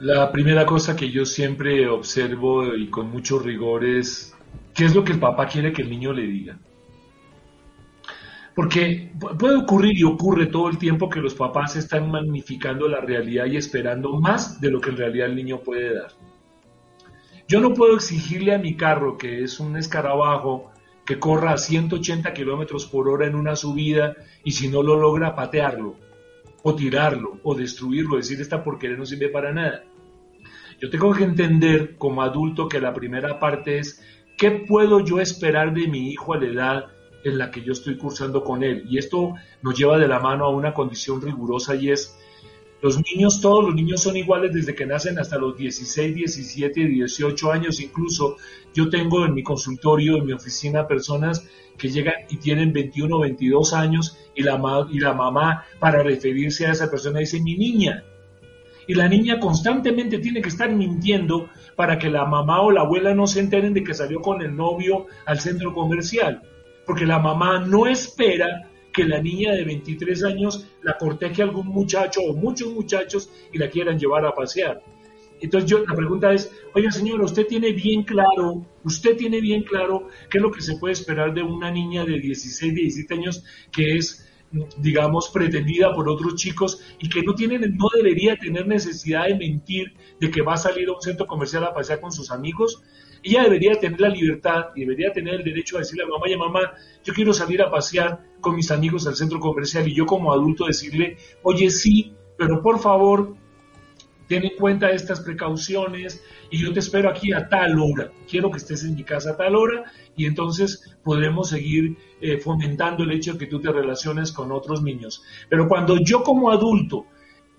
La primera cosa que yo siempre observo y con mucho rigor es qué es lo que el papá quiere que el niño le diga. Porque puede ocurrir y ocurre todo el tiempo que los papás están magnificando la realidad y esperando más de lo que en realidad el niño puede dar. Yo no puedo exigirle a mi carro, que es un escarabajo, que corra a 180 kilómetros por hora en una subida y si no lo logra, patearlo, o tirarlo, o destruirlo, decir esta porquería no sirve para nada. Yo tengo que entender como adulto que la primera parte es qué puedo yo esperar de mi hijo a la edad en la que yo estoy cursando con él. Y esto nos lleva de la mano a una condición rigurosa y es, los niños, todos los niños son iguales desde que nacen hasta los 16, 17, 18 años. Incluso yo tengo en mi consultorio, en mi oficina, personas que llegan y tienen 21, 22 años y la, y la mamá para referirse a esa persona dice, mi niña. Y la niña constantemente tiene que estar mintiendo para que la mamá o la abuela no se enteren de que salió con el novio al centro comercial porque la mamá no espera que la niña de 23 años la corteje algún muchacho o muchos muchachos y la quieran llevar a pasear. Entonces yo la pregunta es, oiga señora, usted tiene bien claro, usted tiene bien claro qué es lo que se puede esperar de una niña de 16, 17 años que es digamos, pretendida por otros chicos y que no tienen, no debería tener necesidad de mentir de que va a salir a un centro comercial a pasear con sus amigos. Ella debería tener la libertad y debería tener el derecho a decirle a mamá y a mamá, yo quiero salir a pasear con mis amigos al centro comercial y yo como adulto decirle, oye sí, pero por favor, ten en cuenta estas precauciones y yo te espero aquí a tal hora. Quiero que estés en mi casa a tal hora y entonces podremos seguir eh, fomentando el hecho de que tú te relaciones con otros niños. Pero cuando yo como adulto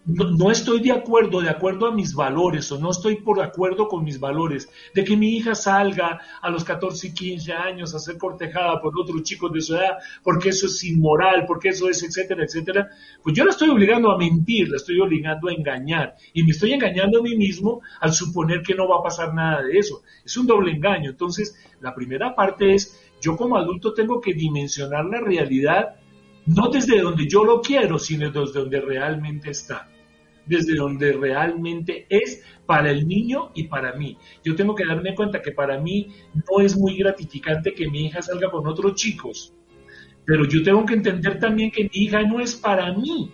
no, estoy de acuerdo, de acuerdo a mis valores, o no estoy por acuerdo con mis valores, de que mi hija salga a los 14 y 15 años a ser cortejada por otros chicos de su edad, porque eso es inmoral, porque eso es, etcétera, etcétera, pues yo la estoy obligando a mentir, la estoy obligando a engañar, y me estoy engañando a mí mismo al suponer que no va a pasar nada de eso. Es un doble engaño. Entonces, la primera parte es, yo como adulto tengo que dimensionar la realidad no desde donde yo lo quiero, sino desde donde realmente está desde donde realmente es para el niño y para mí. Yo tengo que darme cuenta que para mí no es muy gratificante que mi hija salga con otros chicos, pero yo tengo que entender también que mi hija no es para mí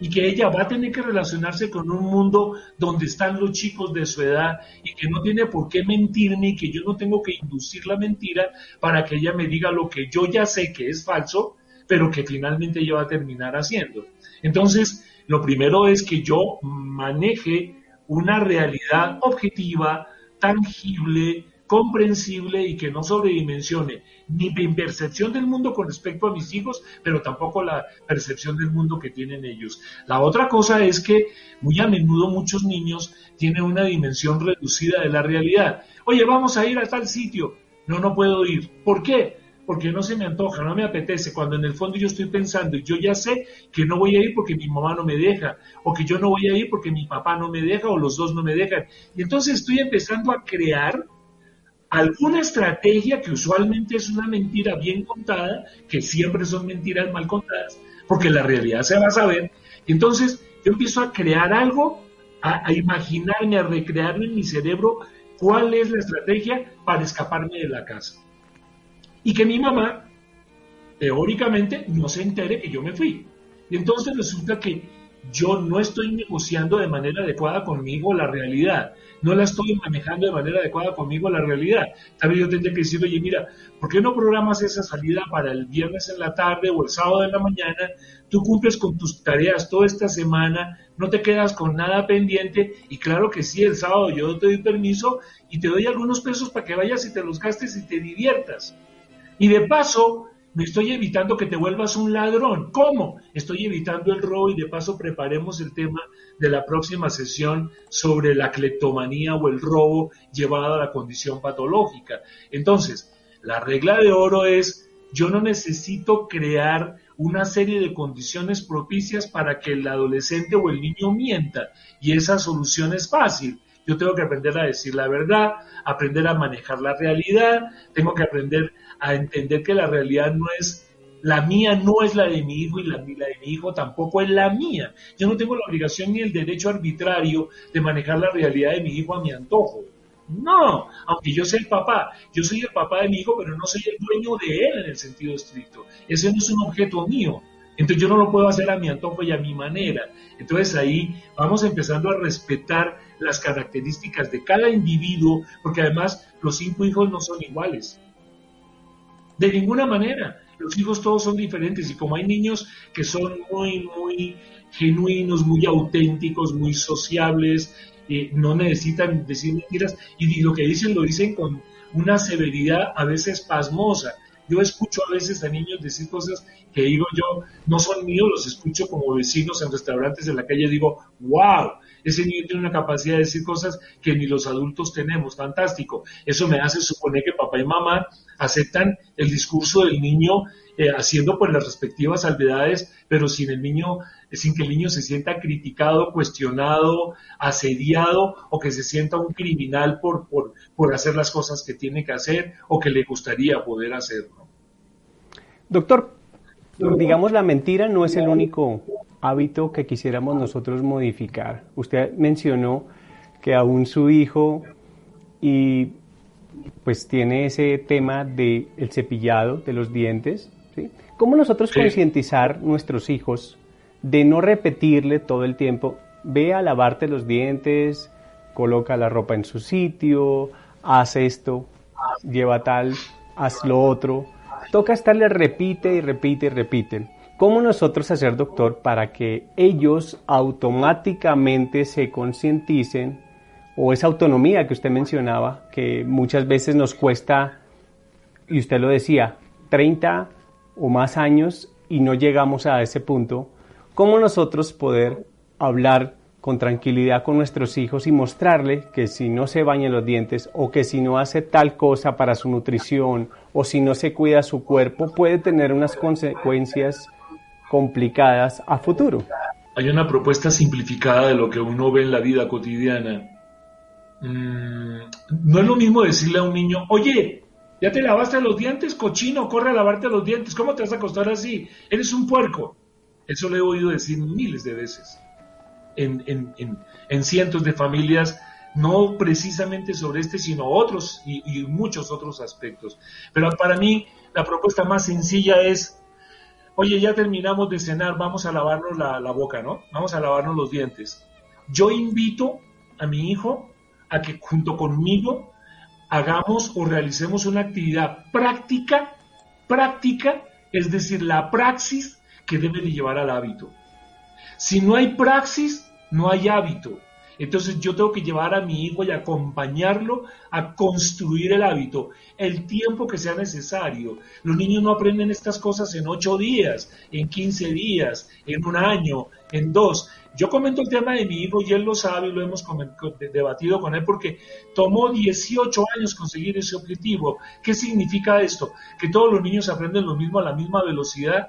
y que ella va a tener que relacionarse con un mundo donde están los chicos de su edad y que no tiene por qué mentirme y que yo no tengo que inducir la mentira para que ella me diga lo que yo ya sé que es falso, pero que finalmente ella va a terminar haciendo. Entonces, lo primero es que yo maneje una realidad objetiva, tangible, comprensible y que no sobredimensione ni mi percepción del mundo con respecto a mis hijos, pero tampoco la percepción del mundo que tienen ellos. La otra cosa es que muy a menudo muchos niños tienen una dimensión reducida de la realidad. Oye, vamos a ir a tal sitio. No, no puedo ir. ¿Por qué? Porque no se me antoja, no me apetece, cuando en el fondo yo estoy pensando, yo ya sé que no voy a ir porque mi mamá no me deja, o que yo no voy a ir porque mi papá no me deja, o los dos no me dejan. Y entonces estoy empezando a crear alguna estrategia que usualmente es una mentira bien contada, que siempre son mentiras mal contadas, porque la realidad se va a saber. Entonces yo empiezo a crear algo, a, imaginarme, a recrearlo en mi cerebro cuál es la estrategia para escaparme de la casa y que mi mamá, teóricamente, no se entere que yo me fui. Y entonces resulta que yo no estoy negociando de manera adecuada conmigo la realidad, no la estoy manejando de manera adecuada conmigo la realidad. Tal vez yo tendría que decir, oye, mira, ¿por qué no programas esa salida para el viernes en la tarde o el sábado en la mañana? Tú cumples con tus tareas toda esta semana, no te quedas con nada pendiente y claro que sí, el sábado yo te doy permiso y te doy algunos pesos para que vayas y te los gastes y te diviertas. Y de paso, me estoy evitando que te vuelvas un ladrón. ¿Cómo? Estoy evitando el robo y de paso preparemos el tema de la próxima sesión sobre la cleptomanía o el robo llevado a la condición patológica. Entonces, la regla de oro es, yo no necesito crear una serie de condiciones propicias para que el adolescente o el niño mienta y esa solución es fácil. Yo tengo que aprender a decir la verdad, aprender a manejar la realidad, tengo que aprender a entender que la realidad no es la mía no es la de mi hijo y la, la de mi hijo tampoco es la mía. Yo no tengo la obligación ni el derecho arbitrario de manejar la realidad de mi hijo a mi antojo. No, aunque yo sea el papá, yo soy el papá de mi hijo, pero no soy el dueño de él en el sentido estricto. Ese no es un objeto mío. Entonces yo no lo puedo hacer a mi antojo y a mi manera. Entonces ahí vamos empezando a respetar las características de cada individuo, porque además los cinco hijos no son iguales. De ninguna manera. Los hijos todos son diferentes y como hay niños que son muy, muy genuinos, muy auténticos, muy sociables, eh, no necesitan decir mentiras y lo que dicen lo dicen con una severidad a veces pasmosa. Yo escucho a veces a niños decir cosas que digo yo, no son míos, los escucho como vecinos en restaurantes de la calle, digo, wow, ese niño tiene una capacidad de decir cosas que ni los adultos tenemos, fantástico. Eso me hace suponer que papá y mamá aceptan el discurso del niño eh, haciendo pues las respectivas salvedades, pero sin el niño, sin que el niño se sienta criticado, cuestionado, asediado o que se sienta un criminal por, por, por hacer las cosas que tiene que hacer o que le gustaría poder hacer. Doctor, digamos la mentira no es el único hábito que quisiéramos nosotros modificar. Usted mencionó que aún su hijo y pues tiene ese tema del el cepillado de los dientes. ¿sí? ¿Cómo nosotros concientizar nuestros hijos de no repetirle todo el tiempo, ve a lavarte los dientes, coloca la ropa en su sitio, haz esto, lleva tal, haz lo otro? Toca estarle repite y repite y repite. ¿Cómo nosotros hacer, doctor, para que ellos automáticamente se concienticen o esa autonomía que usted mencionaba, que muchas veces nos cuesta, y usted lo decía, 30 o más años y no llegamos a ese punto, ¿cómo nosotros poder hablar con tranquilidad con nuestros hijos y mostrarle que si no se baña los dientes o que si no hace tal cosa para su nutrición o si no se cuida su cuerpo puede tener unas consecuencias complicadas a futuro. Hay una propuesta simplificada de lo que uno ve en la vida cotidiana. Mm, no es lo mismo decirle a un niño, oye, ya te lavaste los dientes, cochino, corre a lavarte los dientes, ¿cómo te vas a acostar así? Eres un puerco. Eso lo he oído decir miles de veces en, en, cientos de familias, no precisamente sobre este, sino otros y, muchos otros aspectos. Pero para mí la propuesta más sencilla es oye, ya terminamos de cenar, vamos a lavarnos la, boca, ¿no? Vamos a lavarnos los dientes. Yo invito a mi hijo a que junto conmigo hagamos o realicemos una actividad práctica, práctica, es decir, la praxis que debe de llevar al hábito. Si no hay praxis, no hay hábito. Entonces yo tengo que llevar a mi hijo y acompañarlo a construir el hábito, el tiempo que sea necesario. Los niños no aprenden estas cosas en ocho días, en quince días, en un año, en dos. Yo comento el tema de mi hijo y él lo sabe y lo hemos debatido con él porque tomó 18 años conseguir ese objetivo. ¿Qué significa esto? ¿Que todos los niños aprenden lo mismo a la misma velocidad?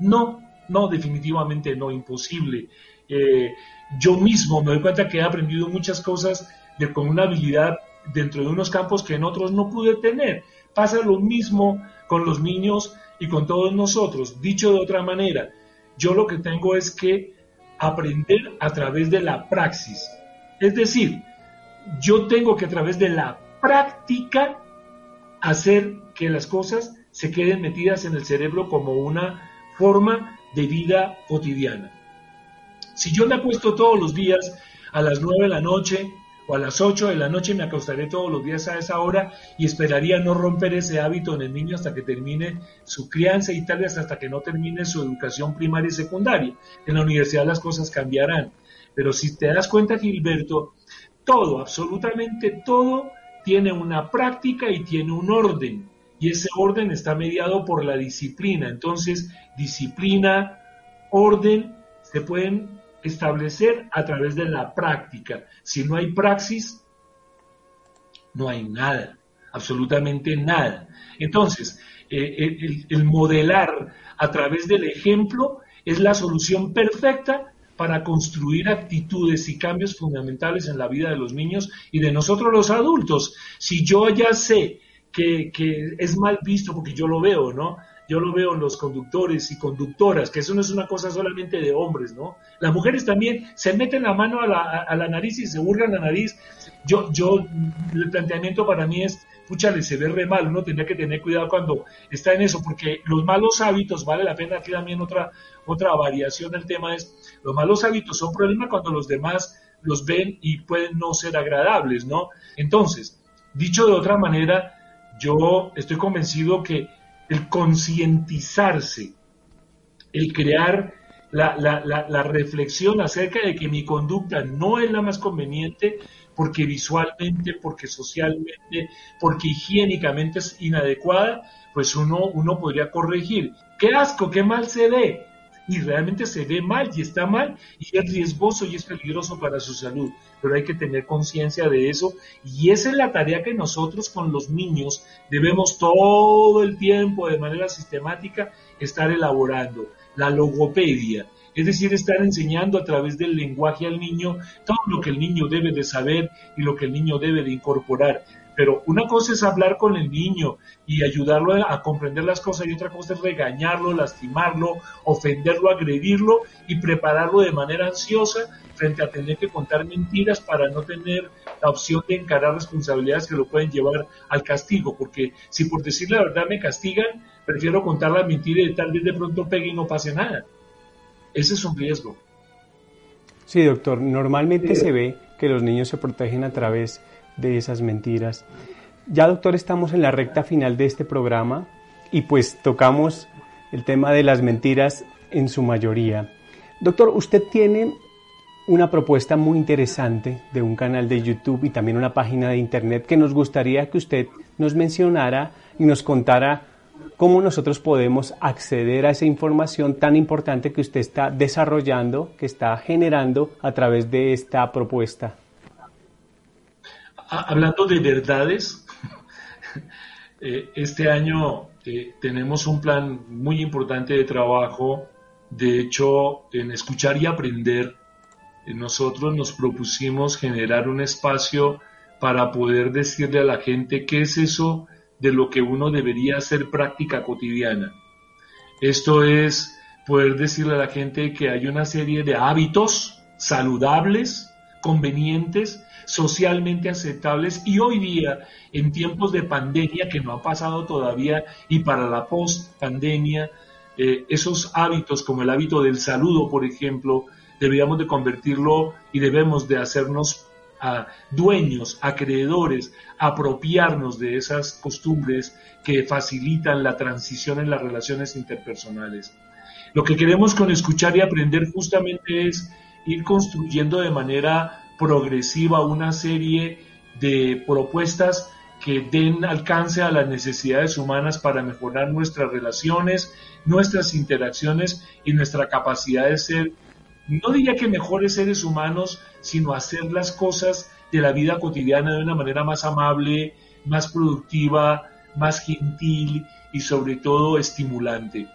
No, no, definitivamente no, imposible. Eh, yo mismo me doy cuenta que he aprendido muchas cosas de, con una habilidad dentro de unos campos que en otros no pude tener. Pasa lo mismo con los niños y con todos nosotros. Dicho de otra manera, yo lo que tengo es que aprender a través de la praxis. Es decir, yo tengo que a través de la práctica hacer que las cosas se queden metidas en el cerebro como una forma de vida cotidiana. Si yo me apuesto todos los días a las 9 de la noche o a las 8 de la noche, me acostaré todos los días a esa hora y esperaría no romper ese hábito en el niño hasta que termine su crianza y tal vez hasta que no termine su educación primaria y secundaria. En la universidad las cosas cambiarán. Pero si te das cuenta, Gilberto, todo, absolutamente todo, tiene una práctica y tiene un orden. Y ese orden está mediado por la disciplina. Entonces, disciplina, orden, se pueden establecer a través de la práctica. Si no hay praxis, no hay nada, absolutamente nada. Entonces, eh, el, modelar a través del ejemplo es la solución perfecta para construir actitudes y cambios fundamentales en la vida de los niños y de nosotros los adultos. Si yo ya sé que, que, es mal visto, porque yo lo veo, ¿no? yo lo veo en los conductores y conductoras, que eso no es una cosa solamente de hombres, ¿no? Las mujeres también se meten la mano a la, nariz y se burgan la nariz. Yo, yo, el planteamiento para mí es, le se ve re mal, uno tendría que tener cuidado cuando está en eso, porque los malos hábitos, vale la pena aquí también otra, otra variación del tema es, los malos hábitos son problema cuando los demás los ven y pueden no ser agradables, ¿no? Entonces, dicho de otra manera, yo estoy convencido que el concientizarse, el crear la, reflexión acerca de que mi conducta no es la más conveniente porque visualmente, porque socialmente, porque higiénicamente es inadecuada, pues uno, uno podría corregir. ¡Qué asco, qué mal se ve! Y realmente se ve mal y está mal y es riesgoso y es peligroso para su salud. Pero hay que tener conciencia de eso y esa es la tarea que nosotros con los niños debemos todo el tiempo de manera sistemática estar elaborando. La logopedia, es decir, estar enseñando a través del lenguaje al niño todo lo que el niño debe de saber y lo que el niño debe de incorporar. Pero una cosa es hablar con el niño y ayudarlo a, comprender las cosas y otra cosa es regañarlo, lastimarlo, ofenderlo, agredirlo y prepararlo de manera ansiosa frente a tener que contar mentiras para no tener la opción de encarar responsabilidades que lo pueden llevar al castigo. Porque si por decir la verdad me castigan, prefiero contar la mentira y tal vez de pronto pegue y no pase nada. Ese es un riesgo. Sí, doctor. Normalmente se ve que los niños se protegen a través de esas mentiras. Ya, doctor, estamos en la recta final de este programa y pues tocamos el tema de las mentiras en su mayoría. Doctor, usted tiene una propuesta muy interesante de un canal de YouTube y también una página de Internet que nos gustaría que usted nos mencionara y nos contara cómo nosotros podemos acceder a esa información tan importante que usted está desarrollando, que está generando a través de esta propuesta hablando de verdades, eh, este año eh, tenemos un plan muy importante de trabajo. De hecho, en escuchar y aprender, eh, nosotros nos propusimos generar un espacio para poder decirle a la gente qué es eso de lo que uno debería hacer práctica cotidiana. Esto es poder decirle a la gente que hay una serie de hábitos saludables, convenientes, socialmente aceptables y hoy día, en tiempos de pandemia que no ha pasado todavía y para la post-pandemia, eh, esos hábitos como el hábito del saludo, por ejemplo, deberíamos de convertirlo y debemos de hacernos a dueños, acreedores, apropiarnos de esas costumbres que facilitan la transición en las relaciones interpersonales. Lo que queremos con escuchar y aprender justamente es ir construyendo de manera progresiva una serie de propuestas que den alcance a las necesidades humanas para mejorar nuestras relaciones, nuestras interacciones y nuestra capacidad de ser, no diría que mejores seres humanos, sino hacer las cosas de la vida cotidiana de una manera más amable, más productiva, más gentil y sobre todo estimulante.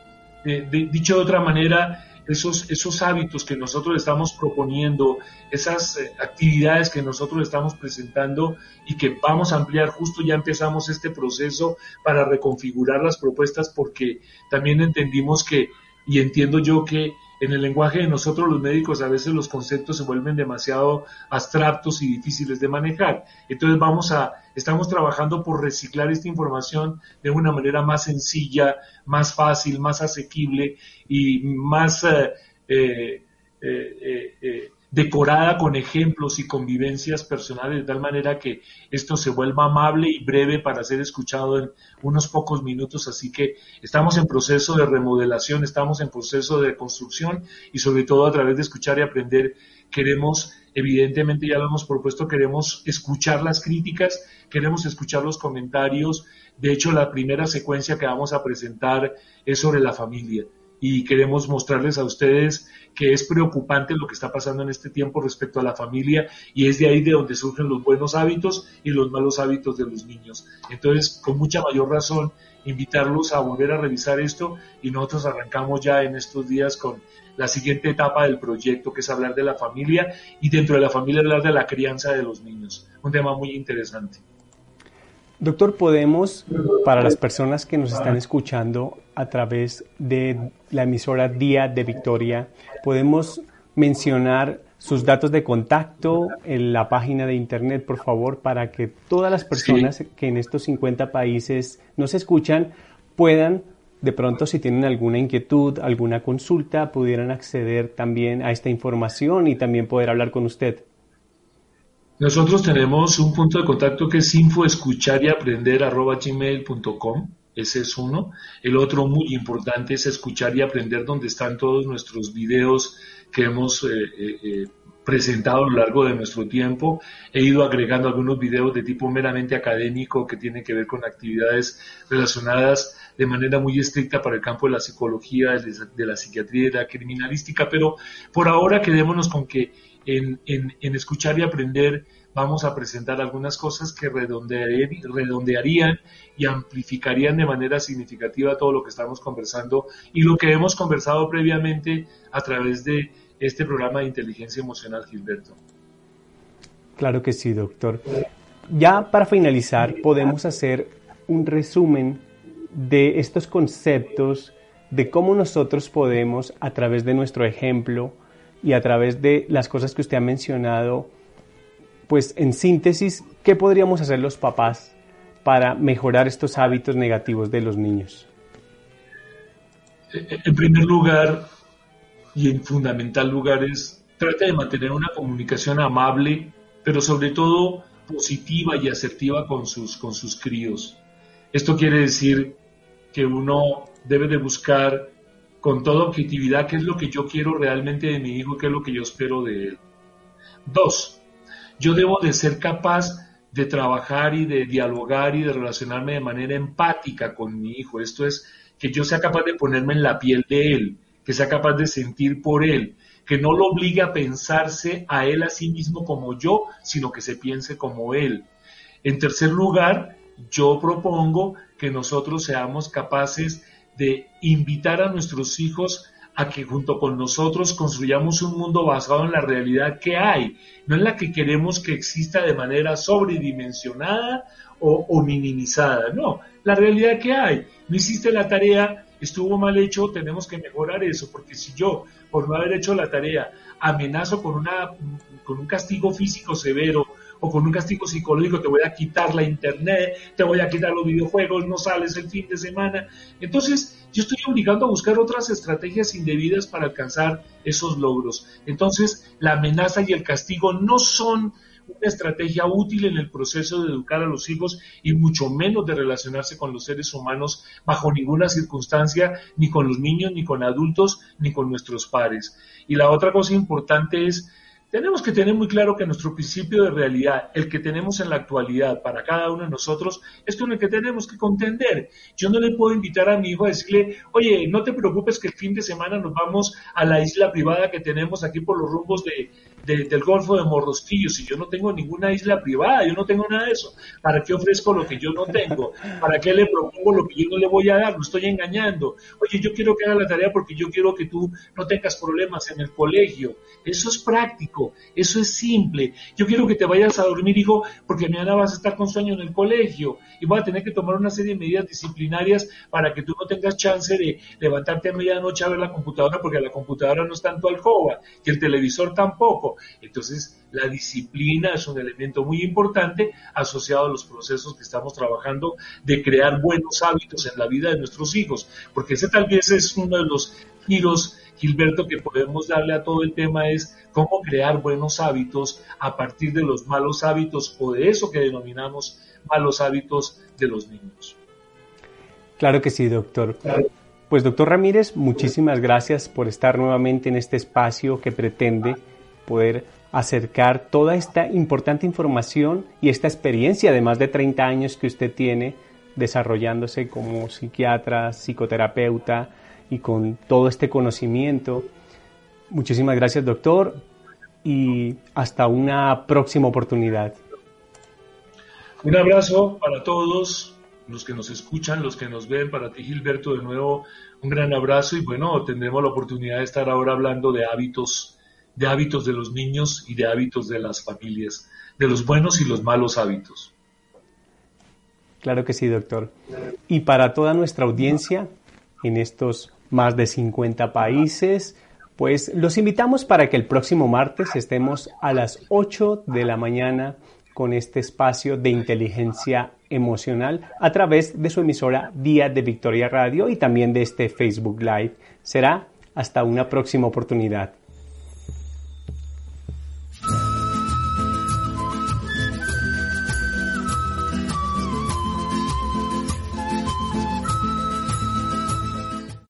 dicho de otra manera, esos, esos hábitos que nosotros estamos proponiendo, esas eh, actividades que nosotros estamos presentando y que vamos a ampliar, justo ya empezamos este proceso para reconfigurar las propuestas porque también entendimos que, y entiendo yo que en el lenguaje de nosotros los médicos a veces los conceptos se vuelven demasiado abstractos y difíciles de manejar. Entonces vamos a, estamos trabajando por reciclar esta información de una manera más sencilla, más fácil, más asequible y más eh, eh, decorada con ejemplos y convivencias personales, de tal manera que esto se vuelva amable y breve para ser escuchado en unos pocos minutos. Así que estamos en proceso de remodelación, estamos en proceso de construcción y sobre todo a través de escuchar y aprender queremos, evidentemente ya lo hemos propuesto, queremos escuchar las críticas, queremos escuchar los comentarios. De hecho, la primera secuencia que vamos a presentar es sobre la familia y queremos mostrarles a ustedes que es preocupante lo que está pasando en este tiempo respecto a la familia y es de ahí de donde surgen los buenos hábitos y los malos hábitos de los niños. Entonces, con mucha mayor razón, invitarlos a volver a revisar esto y nosotros arrancamos ya en estos días con la siguiente etapa del proyecto, que es hablar de la familia y dentro de la familia hablar de la crianza de los niños. Un tema muy interesante. Doctor, podemos, para las personas que nos están escuchando a través de la emisora Día de Victoria, podemos mencionar sus datos de contacto en la página de internet, por favor, para que todas las personas que en estos 50 países nos escuchan puedan, de pronto, si tienen alguna inquietud, alguna consulta, pudieran acceder también a esta información y también poder hablar con usted. Nosotros tenemos un punto de contacto que es info escuchar y aprender gmail.com. Ese es uno. El otro muy importante es escuchar y aprender donde están todos nuestros videos que hemos eh, eh, eh, presentado a lo largo de nuestro tiempo. He ido agregando algunos videos de tipo meramente académico que tienen que ver con actividades relacionadas de manera muy estricta para el campo de la psicología, de la psiquiatría y de la criminalística, pero por ahora quedémonos con que en, escuchar y aprender vamos a presentar algunas cosas que redondearían y amplificarían de manera significativa todo lo que estamos conversando y lo que hemos conversado previamente a través de este programa de inteligencia emocional, Gilberto. Claro que sí, doctor. Ya para finalizar, podemos hacer un resumen de estos conceptos, de cómo nosotros podemos, a través de nuestro ejemplo, y a través de las cosas que usted ha mencionado, pues en síntesis, ¿qué podríamos hacer los papás para mejorar estos hábitos negativos de los niños? En primer lugar, y en fundamental lugar, es trata de mantener una comunicación amable, pero sobre todo positiva y asertiva con sus, con sus críos. Esto quiere decir que uno debe de buscar con toda objetividad qué es lo que yo quiero realmente de mi hijo, qué es lo que yo espero de él. Dos, yo debo de ser capaz de trabajar y de dialogar y de relacionarme de manera empática con mi hijo. Esto es, que yo sea capaz de ponerme en la piel de él, que sea capaz de sentir por él, que no lo obligue a pensarse a él a sí mismo como yo, sino que se piense como él. En tercer lugar, yo propongo que nosotros seamos capaces de invitar a nuestros hijos a que junto con nosotros construyamos un mundo basado en la realidad que hay, no en la que queremos que exista de manera sobredimensionada o, minimizada, no, la realidad que hay. No hiciste la tarea, estuvo mal hecho, tenemos que mejorar eso, porque si yo, por no haber hecho la tarea, amenazo con, una, con un castigo físico severo o con un castigo psicológico, te voy a quitar la internet, te voy a quitar los videojuegos, no sales el fin de semana. Entonces, yo estoy obligando a buscar otras estrategias indebidas para alcanzar esos logros. Entonces, la amenaza y el castigo no son una estrategia útil en el proceso de educar a los hijos y mucho menos de relacionarse con los seres humanos bajo ninguna circunstancia, ni con los niños, ni con adultos, ni con nuestros pares. Y la otra cosa importante es tenemos que tener muy claro que nuestro principio de realidad, el que tenemos en la actualidad para cada uno de nosotros, es con el que tenemos que contender. Yo no le puedo invitar a mi hijo a decirle, oye, no te preocupes que el fin de semana nos vamos a la isla privada que tenemos aquí por los rumbos de, del Golfo de Morrosquillo, si yo no tengo ninguna isla privada, yo no tengo nada de eso, ¿para qué ofrezco lo que yo no tengo? ¿Para qué le propongo lo que yo no le voy a dar? Lo estoy engañando. Oye, yo quiero que haga la tarea porque yo quiero que tú no tengas problemas en el colegio. Eso es práctico, eso es simple. Yo quiero que te vayas a dormir, hijo, porque mañana vas a estar con sueño en el colegio y voy a tener que tomar una serie de medidas disciplinarias para que tú no tengas chance de levantarte a medianoche a ver la computadora porque la computadora no está en tu alcoba y el televisor tampoco. Entonces, la disciplina es un elemento muy importante asociado a los procesos que estamos trabajando de crear buenos hábitos en la vida de nuestros hijos, porque ese tal vez es uno de los giros Gilberto, que podemos darle a todo el tema es cómo crear buenos hábitos a partir de los malos hábitos o de eso que denominamos malos hábitos de los niños. Claro que sí, doctor. Pues doctor Ramírez, muchísimas gracias por estar nuevamente en este espacio que pretende poder acercar toda esta importante información y esta experiencia de más de 30 años que usted tiene desarrollándose como psiquiatra, psicoterapeuta y con todo este conocimiento. Muchísimas gracias, doctor, y hasta una próxima oportunidad. Un abrazo para todos los que nos escuchan, los que nos ven, para ti Gilberto, de nuevo un gran abrazo y bueno, tendremos la oportunidad de estar ahora hablando de hábitos, de hábitos de los niños y de hábitos de las familias, de los buenos y los malos hábitos. Claro que sí, doctor. Y para toda nuestra audiencia, en estos más de 50 países, pues los invitamos para que el próximo martes estemos a las 8 de la mañana con este espacio de inteligencia emocional a través de su emisora Día de Victoria Radio y también de este Facebook Live. Será hasta una próxima oportunidad.